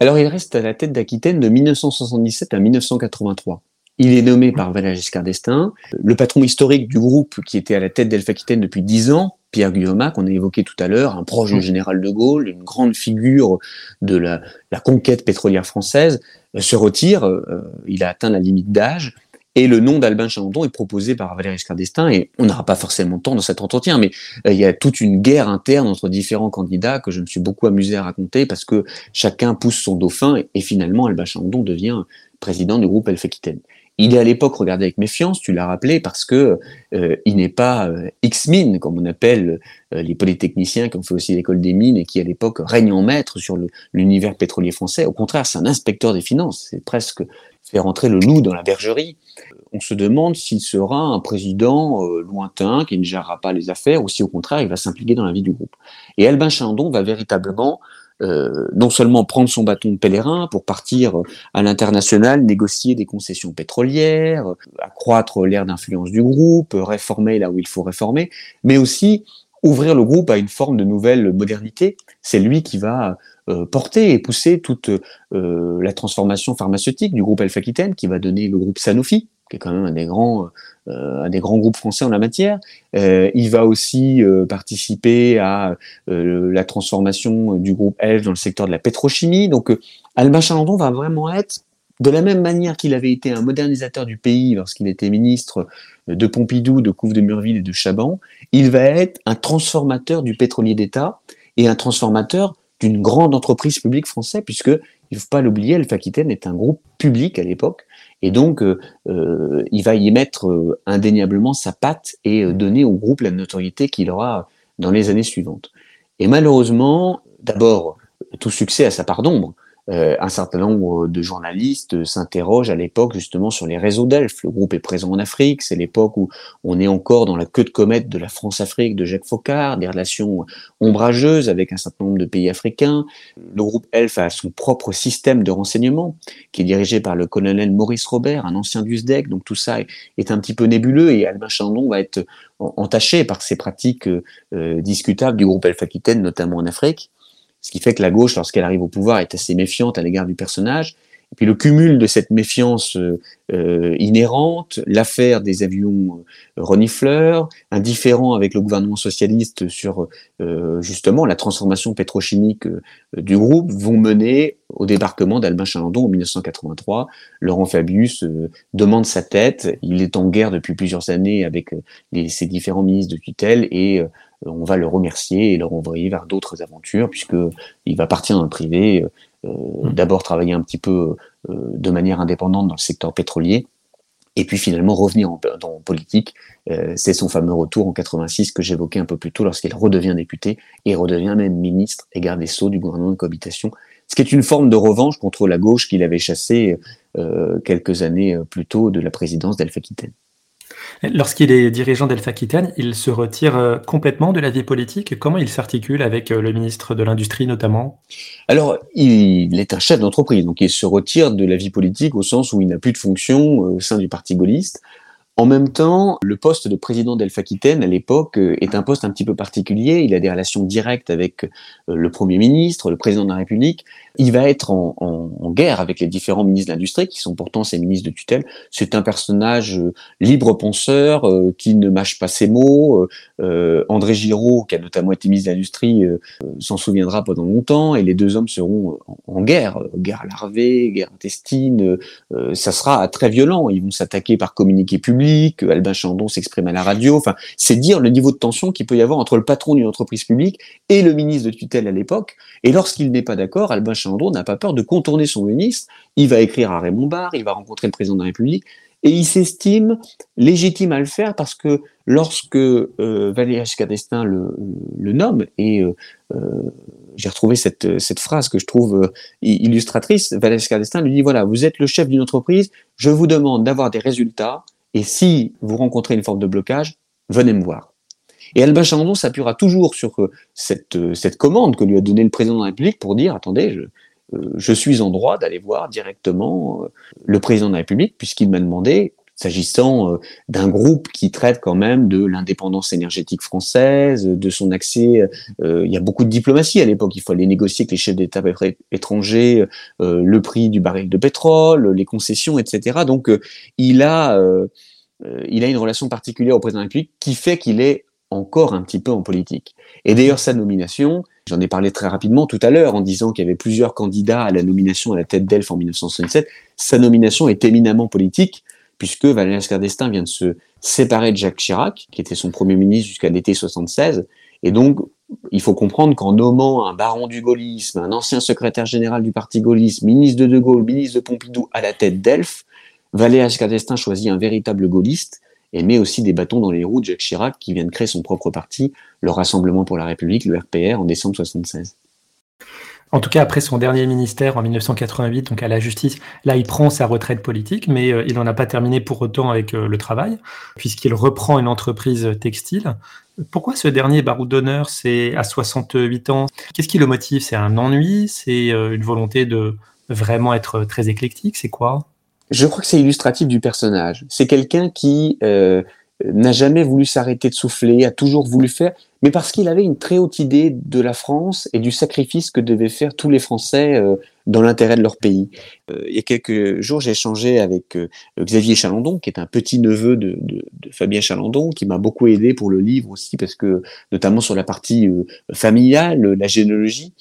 Alors il reste à la tête d'Aquitaine de 1977 à 1983. Il est nommé par Valéry Giscard d'Estaing. Le patron historique du groupe qui était à la tête d'Elf Aquitaine depuis dix ans Pierre Guillaume, qu'on a évoqué tout à l'heure, un proche du mm. général de Gaulle, une grande figure de la, conquête pétrolière française, euh, se retire. Euh, il a atteint la limite d'âge. Et le nom d'Albin Chalandon est proposé par Valéry Giscard d'Estaing, et on n'aura pas forcément le temps dans cet entretien, mais euh, il y a toute une guerre interne entre différents candidats que je me suis beaucoup amusé à raconter parce que chacun pousse son dauphin, et, finalement Albin Chalandon devient président du groupe Elf Aquitaine. Il est à l'époque regardé avec méfiance, tu l'as rappelé, parce que euh, il n'est pas euh, X-Mine, comme on appelle euh, les polytechniciens qui ont fait aussi l'école des mines et qui à l'époque règnent en maître sur l'univers pétrolier français. Au contraire, c'est un inspecteur des finances. C'est presque faire entrer le loup dans la bergerie. On se demande s'il sera un président lointain qui ne gérera pas les affaires ou si au contraire il va s'impliquer dans la vie du groupe. Et Albin Chandon va véritablement euh, non seulement prendre son bâton de pèlerin pour partir à l'international, négocier des concessions pétrolières, accroître l'ère d'influence du groupe, réformer là où il faut réformer, mais aussi ouvrir le groupe à une forme de nouvelle modernité. C'est lui qui va euh, porter et pousser toute euh, la transformation pharmaceutique du groupe Alpha Aquitaine, qui va donner le groupe Sanofi, qui est quand même un des grands, euh, un des grands groupes français en la matière. Euh, il va aussi euh, participer à la transformation du groupe Elf dans le secteur de la pétrochimie. Donc, Albin Chalandon va vraiment être, de la même manière qu'il avait été un modernisateur du pays lorsqu'il était ministre de Pompidou, de Couve de Murville et de Chaban, il va être un transformateur du pétrolier d'État et un transformateur d'une grande entreprise publique française, puisque il ne faut pas l'oublier, Alpha Aquitaine est un groupe public à l'époque, et donc euh, euh, il va y mettre euh, indéniablement sa patte et donner au groupe la notoriété qu'il aura dans les années suivantes. Et malheureusement, d'abord, tout succès a sa part d'ombre. Euh, un certain nombre de journalistes s'interrogent à l'époque justement sur les réseaux d'Elf. Le groupe est présent en Afrique, c'est l'époque où on est encore dans la queue de comète de la France-Afrique de Jacques Faucard, des relations ombrageuses avec un certain nombre de pays africains. Le groupe Elf a son propre système de renseignement qui est dirigé par le colonel Maurice Robert, un ancien du SDEC, donc tout ça est, un petit peu nébuleux et Albin Chandon va être entaché par ces pratiques euh, discutables du groupe Elf Aquitaine, notamment en Afrique. Ce qui fait que la gauche, lorsqu'elle arrive au pouvoir, est assez méfiante à l'égard du personnage. Et puis le cumul de cette méfiance euh, euh, inhérente, l'affaire des avions euh, indifférent avec le gouvernement socialiste sur justement la transformation pétrochimique du groupe, vont mener au débarquement d'Albin Chalandon en 1983. Laurent Fabius demande sa tête. Il est en guerre depuis plusieurs années avec ses différents ministres de tutelle et on va le remercier et le renvoyer vers d'autres aventures puisque il va partir dans le privé, euh, mmh. d'abord travailler un petit peu euh, de manière indépendante dans le secteur pétrolier et puis finalement revenir en, dans politique. Euh, c'est son fameux retour en 86 que j'évoquais un peu plus tôt lorsqu'il redevient député et redevient même ministre et garde des sceaux du gouvernement de cohabitation, ce qui est une forme de revanche contre la gauche qu'il avait chassée quelques années plus tôt de la présidence d'Alpha Aquitaine. Lorsqu'il est dirigeant d'Elf Aquitaine, il se retire euh, complètement de la vie politique. Comment il s'articule avec euh, le ministre de l'Industrie notamment? Alors, il est un chef d'entreprise, donc il se retire de la vie politique au sens où il n'a plus de fonction euh, au sein du parti gaulliste. En même temps, le poste de président d'Elf-Aquitaine à l'époque euh, est un poste un petit peu particulier. Il a des relations directes avec euh, le Premier ministre, le président de la République. Il va être en, guerre avec les différents ministres de l'industrie qui sont pourtant ses ministres de tutelle. C'est un personnage euh, libre penseur qui ne mâche pas ses mots. André Giraud, qui a notamment été ministre de l'Industrie, s'en souviendra pendant longtemps. Et les deux hommes seront en, en guerre, guerre larvée, guerre intestine. ça sera très violent. Ils vont s'attaquer par communiqué public que Albin Chandon s'exprime à la radio. Enfin, c'est dire le niveau de tension qu'il peut y avoir entre le patron d'une entreprise publique et le ministre de tutelle à l'époque. Et lorsqu'il n'est pas d'accord, Albin Chandon n'a pas peur de contourner son ministre. Il va écrire à Raymond Barre, il va rencontrer le président de la République et il s'estime légitime à le faire parce que lorsque euh, Valéry Giscard d'Estaing le, nomme, et euh, euh, j'ai retrouvé cette, cette phrase que je trouve illustratrice, Valéry Giscard d'Estaing lui dit, voilà, vous êtes le chef d'une entreprise, je vous demande d'avoir des résultats et si vous rencontrez une forme de blocage, venez me voir. Et Albin Chandon s'appuiera toujours sur euh, cette, euh, cette commande que lui a donnée le président de la République pour dire, attendez, je, euh, je suis en droit d'aller voir directement le président de la République, puisqu'il m'a demandé, s'agissant d'un groupe qui traite quand même de l'indépendance énergétique française, de son accès. il y a beaucoup de diplomatie à l'époque. Il faut aller négocier avec les chefs d'État étrangers le prix du baril de pétrole, les concessions, etc. Donc, il a euh, il a une relation particulière au président de la République qui fait qu'il est encore un petit peu en politique. Et d'ailleurs, sa nomination, j'en ai parlé très rapidement tout à l'heure en disant qu'il y avait plusieurs candidats à la nomination à la tête d'Elf en 1967, sa nomination est éminemment politique, puisque Valéry Giscard vient de se séparer de Jacques Chirac, qui était son premier ministre jusqu'à l'été 76, et donc il faut comprendre qu'en nommant un baron du gaullisme, un ancien secrétaire général du parti gaulliste, ministre de De Gaulle, ministre de Pompidou à la tête d'Elf, Valéry Giscard choisit un véritable gaulliste et met aussi des bâtons dans les roues de Jacques Chirac qui vient de créer son propre parti, le Rassemblement pour la République, le RPR, en décembre 76. En tout cas, après son dernier ministère en 1988, donc à la justice, là, il prend sa retraite politique, mais euh, il n'en a pas terminé pour autant avec euh, le travail, puisqu'il reprend une entreprise textile. Pourquoi ce dernier baroud d'honneur, c'est à 68 ans? Qu'est-ce qui le motive? C'est un ennui? C'est euh, une volonté de vraiment être très éclectique? C'est quoi? Je crois que c'est illustratif du personnage. C'est quelqu'un qui euh, n'a jamais voulu s'arrêter de souffler, a toujours voulu faire, mais parce qu'il avait une très haute idée de la France et du sacrifice que devaient faire tous les Français euh, dans l'intérêt de leur pays. Euh, il y a quelques jours, j'ai échangé avec euh, Xavier Chalandon, qui est un petit neveu de, Fabien Chalandon, qui m'a beaucoup aidé pour le livre aussi, parce que notamment sur la partie familiale, la généalogie.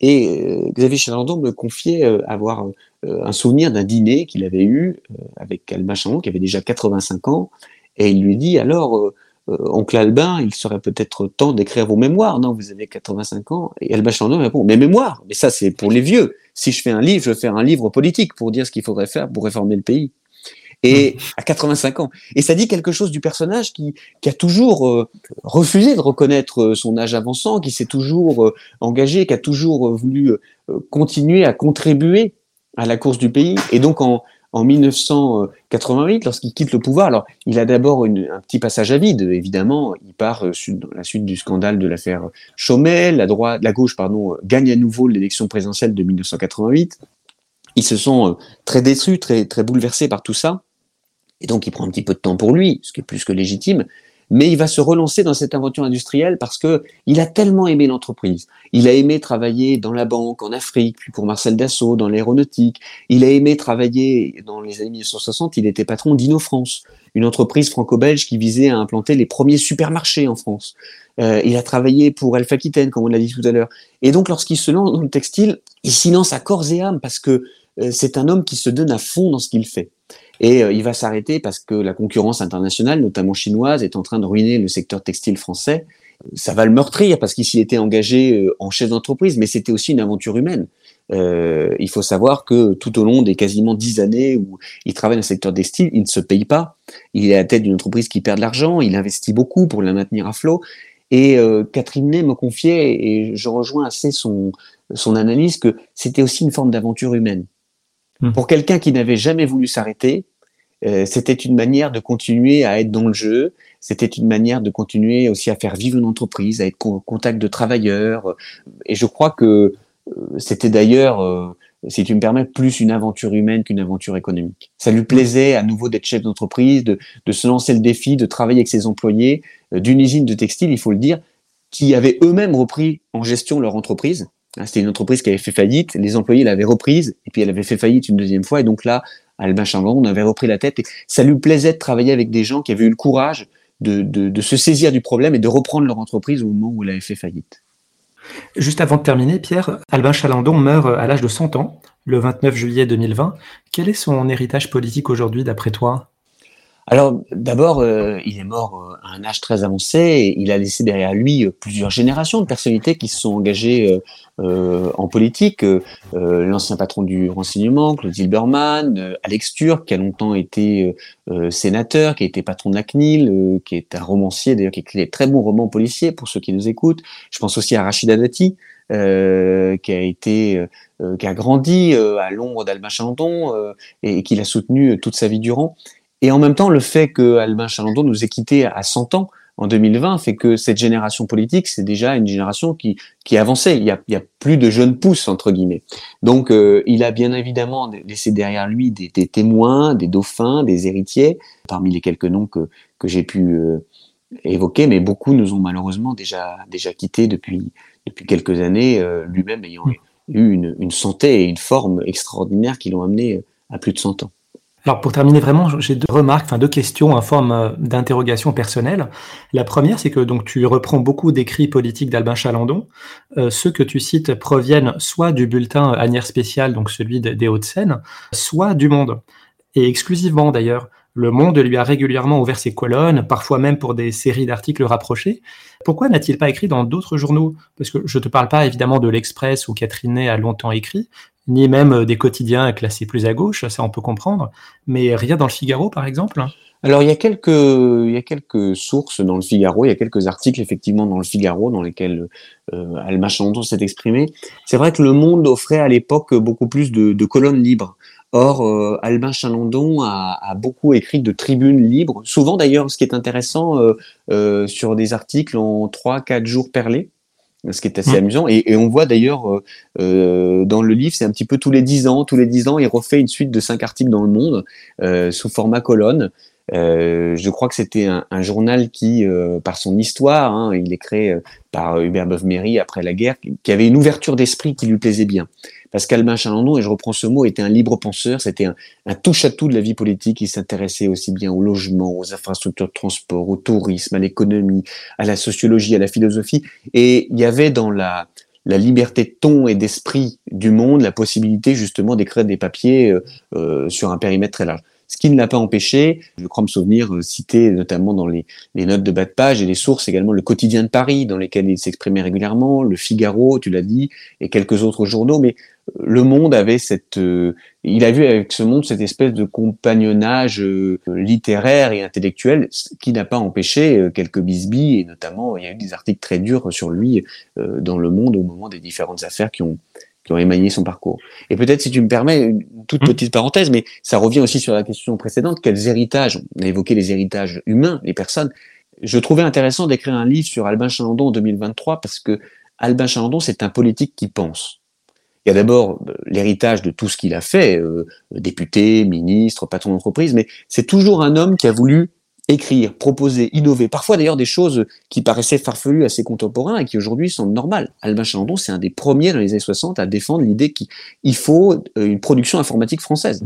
Et Xavier Chalandon me confiait avoir un souvenir d'un dîner qu'il avait eu avec Albin Chandon, qui avait déjà 85 ans, et il lui dit alors, euh, oncle Albin, il serait peut-être temps d'écrire vos mémoires. Non, vous avez 85 ans. Et Albin Chandon répond, mes mémoires, mais ça c'est pour les vieux. Si je fais un livre, je vais faire un livre politique pour dire ce qu'il faudrait faire pour réformer le pays. Et à 85 ans. Et ça dit quelque chose du personnage qui, qui a toujours refusé de reconnaître son âge avançant, qui s'est toujours engagé, qui a toujours voulu continuer à contribuer à la course du pays. Et donc en, en 1988, lorsqu'il quitte le pouvoir, alors il a d'abord un petit passage à vide, évidemment. Il part euh, dans la suite du scandale de l'affaire Chaumel, la droite, la gauche, pardon, gagne à nouveau l'élection présidentielle de 1988. Ils se sont euh, très déçus, très très bouleversés par tout ça, et donc il prend un petit peu de temps pour lui, ce qui est plus que légitime mais il va se relancer dans cette aventure industrielle parce que il a tellement aimé l'entreprise. Il a aimé travailler dans la banque, en Afrique, puis pour Marcel Dassault, dans l'aéronautique. Il a aimé travailler dans les années 1960, il était patron d'InnoFrance, une entreprise franco-belge qui visait à implanter les premiers supermarchés en France. Euh, il a travaillé pour Alpha Aquitaine, comme on l'a dit tout à l'heure. Et donc, lorsqu'il se lance dans le textile, il s'y lance à corps et âme parce que euh, c'est un homme qui se donne à fond dans ce qu'il fait. Et euh, il va s'arrêter parce que la concurrence internationale, notamment chinoise, est en train de ruiner le secteur textile français. Ça va le meurtrir parce qu'il s'y était engagé euh, en chef d'entreprise, mais c'était aussi une aventure humaine. Euh, il faut savoir que tout au long des quasiment dix années où il travaille dans le secteur textile, il ne se paye pas. Il est à la tête d'une entreprise qui perd de l'argent, il investit beaucoup pour la maintenir à flot. Et Catherine Ney me confiait, et je rejoins assez son, son analyse, que c'était aussi une forme d'aventure humaine. Mmh. Pour quelqu'un qui n'avait jamais voulu s'arrêter, euh, c'était une manière de continuer à être dans le jeu, c'était une manière de continuer aussi à faire vivre une entreprise, à être en contact de travailleurs. Et je crois que euh, c'était d'ailleurs euh, si tu me permets, plus une aventure humaine qu'une aventure économique. Ça lui plaisait à nouveau d'être chef d'entreprise, de, de, se lancer le défi, de travailler avec ses employés euh, d'une usine de textile, il faut le dire, qui avaient eux-mêmes repris en gestion leur entreprise. Hein, c'était une entreprise qui avait fait faillite, les employés l'avaient reprise, et puis elle avait fait faillite une deuxième fois, et donc là, Albin Charlon, on avait repris la tête, et ça lui plaisait de travailler avec des gens qui avaient eu le courage de, de, de se saisir du problème et de reprendre leur entreprise au moment où elle avait fait faillite. Juste avant de terminer, Pierre, Albin Chalandon meurt à l'âge de 100 ans, le 29 juillet 2020. Quel est son héritage politique aujourd'hui, d'après toi? Alors d'abord, euh, il est mort euh, à un âge très avancé et il a laissé derrière lui euh, plusieurs générations de personnalités qui se sont engagées en politique. L'ancien patron du renseignement, Claude Zilberman, Alex Turc, qui a longtemps été sénateur, qui a été patron de la CNIL, qui est un romancier d'ailleurs, qui écrit des très bons romans policiers pour ceux qui nous écoutent. Je pense aussi à Rachida Dati, euh, qui a été, qui a grandi à l'ombre d'Albin Chalandon et, et qui l'a soutenu toute sa vie durant. Et en même temps, le fait que Albin Chalandon nous ait quittés à 100 ans en 2020 fait que cette génération politique, c'est déjà une génération qui, qui avançait. Il y, a, il y a plus de jeunes pousses, entre guillemets. Donc, euh, il a bien évidemment laissé derrière lui des, des, témoins, des dauphins, des héritiers, parmi les quelques noms que, que j'ai pu euh, évoquer, mais beaucoup nous ont malheureusement déjà, déjà quittés depuis, depuis quelques années, euh, lui-même ayant eu une, une santé et une forme extraordinaire qui l'ont amené à plus de 100 ans. Alors pour terminer vraiment, j'ai deux remarques, enfin deux questions en forme euh, d'interrogation personnelle. La première, c'est que donc tu reprends beaucoup d'écrits politiques d'Albin Chalandon. Euh, ceux que tu cites proviennent soit du bulletin Annière spéciale, donc celui des Hauts-de-Seine, soit du Monde, et exclusivement d'ailleurs. Le Monde lui a régulièrement ouvert ses colonnes, parfois même pour des séries d'articles rapprochés. Pourquoi n'a-t-il pas écrit dans d'autres journaux? Parce que je ne te parle pas évidemment de l'Express où Catherine a longtemps écrit, ni même euh, des quotidiens classés plus à gauche, ça on peut comprendre, mais rien dans le Figaro par exemple? Alors il y a quelques sources dans le Figaro, il y a quelques articles effectivement dans le Figaro dans lesquels euh, Alma Chandon s'est exprimé. C'est vrai que Le Monde offrait à l'époque beaucoup plus de, colonnes libres. Or, euh, Albin Chalandon a, a, beaucoup écrit de tribunes libres, souvent d'ailleurs, ce qui est intéressant, euh, euh, sur des articles en 3-4 jours perlés ce qui est assez mmh. amusant. Et, et, on voit d'ailleurs dans le livre, c'est un petit peu tous les dix ans. Tous les dix ans, il refait une suite de cinq articles dans le Monde sous format colonne. Euh, je crois que c'était un, un, journal qui, euh, par son histoire, hein, il est créé par Hubert Beuve-Méry après la guerre, qui avait une ouverture d'esprit qui lui plaisait bien. Parce qu'Albin Chalandon, et je reprends ce mot, était un libre penseur, c'était un, touche-à-tout de la vie politique, il s'intéressait aussi bien au logement, aux infrastructures de transport, au tourisme, à l'économie, à la sociologie, à la philosophie, et il y avait dans la, liberté de ton et d'esprit du monde la possibilité justement d'écrire des papiers euh, sur un périmètre très large ce qui ne l'a pas empêché, je crois me souvenir, euh, citer notamment dans les, notes de bas de page et les sources également le quotidien de Paris, dans lesquels il s'exprimait régulièrement, le Figaro, tu l'as dit, et quelques autres journaux, mais euh, le monde avait cette, euh, il a vu avec ce monde cette espèce de compagnonnage littéraire et intellectuel qui n'a pas empêché quelques bisbilles et notamment il y a eu des articles très durs sur lui dans le monde au moment des différentes affaires qui ont qui ont émaillé son parcours. Et peut-être, si tu me permets, une toute mmh. petite parenthèse, mais ça revient aussi sur la question précédente, quels héritages, on a évoqué les héritages humains, les personnes. Je trouvais intéressant d'écrire un livre sur Albin Chalandon en 2023 parce que Albin Chalandon, c'est un politique qui pense. Il y a d'abord euh, l'héritage de tout ce qu'il a fait, euh, député, ministre, patron d'entreprise, mais c'est toujours un homme qui a voulu écrire, proposer, innover, parfois d'ailleurs des choses qui paraissaient farfelues à ses contemporains et qui aujourd'hui sont normales. Albin Chalandon, c'est un des premiers dans les années 60 à défendre l'idée qu'il faut euh, une production informatique française.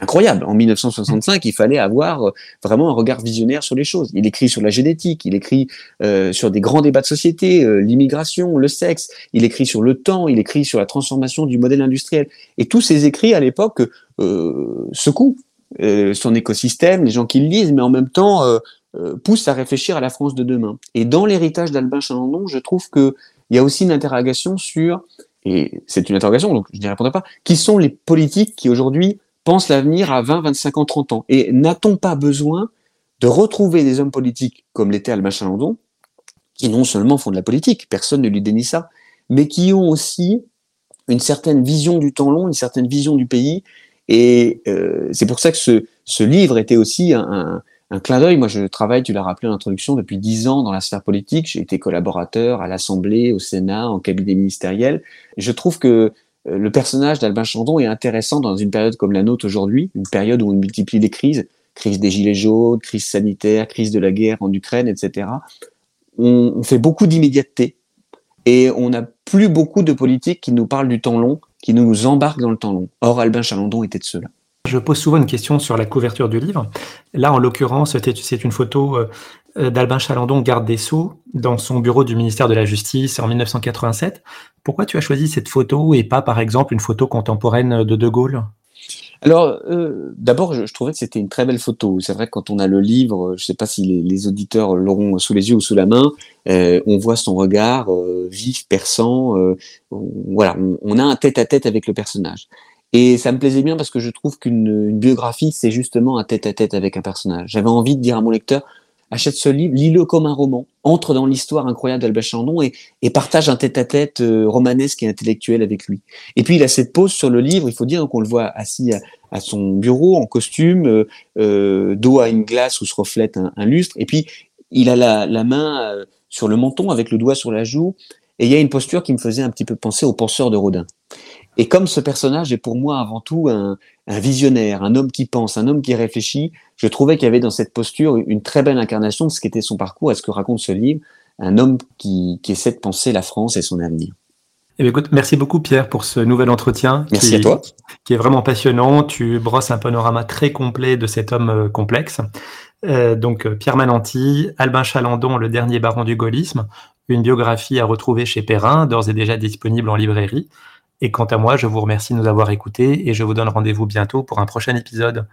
Incroyable. En 1965, il fallait avoir euh, vraiment un regard visionnaire sur les choses. Il écrit sur la génétique, il écrit euh, sur des grands débats de société, l'immigration, le sexe, il écrit sur le temps, il écrit sur la transformation du modèle industriel. Et tous ces écrits à l'époque secouent euh, son écosystème, les gens qui le lisent, mais en même temps euh, euh, poussent à réfléchir à la France de demain. Et dans l'héritage d'Albin Chalandon, je trouve qu'il y a aussi une interrogation sur, et c'est une interrogation, donc je n'y répondrai pas, qui sont les politiques qui aujourd'hui pensent l'avenir à 20, 25 ans, 30 ans Et n'a-t-on pas besoin de retrouver des hommes politiques comme l'était Albin Chalandon, qui non seulement font de la politique, personne ne lui dénie ça, mais qui ont aussi une certaine vision du temps long, une certaine vision du pays, et euh, c'est pour ça que ce, livre était aussi un, clin d'œil. Moi, je travaille, tu l'as rappelé en introduction, depuis dix ans dans la sphère politique. J'ai été collaborateur à l'Assemblée, au Sénat, en cabinet ministériel. je trouve que le personnage d'Albin Chandon est intéressant dans une période comme la nôtre aujourd'hui, une période où on multiplie les crises, crise des gilets jaunes, crise sanitaire, crise de la guerre en Ukraine, etc. On, fait beaucoup d'immédiateté et on n'a plus beaucoup de politiques qui nous parlent du temps long, qui nous embarquent dans le temps long. Or, Albin Chalandon était de ceux-là. Je pose souvent une question sur la couverture du livre. Là, en l'occurrence, c'est une photo euh, d'Albin Chalandon, garde des Sceaux, dans son bureau du ministère de la Justice en 1987. Pourquoi tu as choisi cette photo et pas, par exemple, une photo contemporaine de De Gaulle? Alors, euh, d'abord, je, trouvais que c'était une très belle photo. C'est vrai que quand on a le livre, je ne sais pas si les, auditeurs l'auront sous les yeux ou sous la main, euh, on voit son regard vif, perçant. voilà, on, a un tête-à-tête avec le personnage. Et ça me plaisait bien parce que je trouve qu'une biographie, c'est justement un tête-à-tête avec un personnage. J'avais envie de dire à mon lecteur, achète ce livre, lis-le comme un roman, entre dans l'histoire incroyable d'Albert Chandon et, partage un tête-à-tête euh, romanesque et intellectuel avec lui. Et puis il a cette pose sur le livre, il faut dire qu'on le voit assis à, son bureau en costume, euh, euh, dos à une glace où se reflète un, lustre, et puis il a la, la main sur le menton avec le doigt sur la joue, et il y a une posture qui me faisait un petit peu penser au penseur de Rodin. Et comme ce personnage est pour moi avant tout un, visionnaire, un homme qui pense, un homme qui réfléchit, je trouvais qu'il y avait dans cette posture une très belle incarnation de ce qu'était son parcours et ce que raconte ce livre, un homme qui, essaie de penser la France et son avenir. Eh écoute, merci beaucoup Pierre pour ce nouvel entretien. Merci qui, à toi. Qui est vraiment passionnant. Tu brosses un panorama très complet de cet homme euh, complexe. Euh, donc euh, Pierre Mananti, Albin Chalandon, le dernier baron du gaullisme, une biographie à retrouver chez Perrin, d'ores et déjà disponible en librairie. Et quant à moi, je vous remercie de nous avoir écoutés et je vous donne rendez-vous bientôt pour un prochain épisode.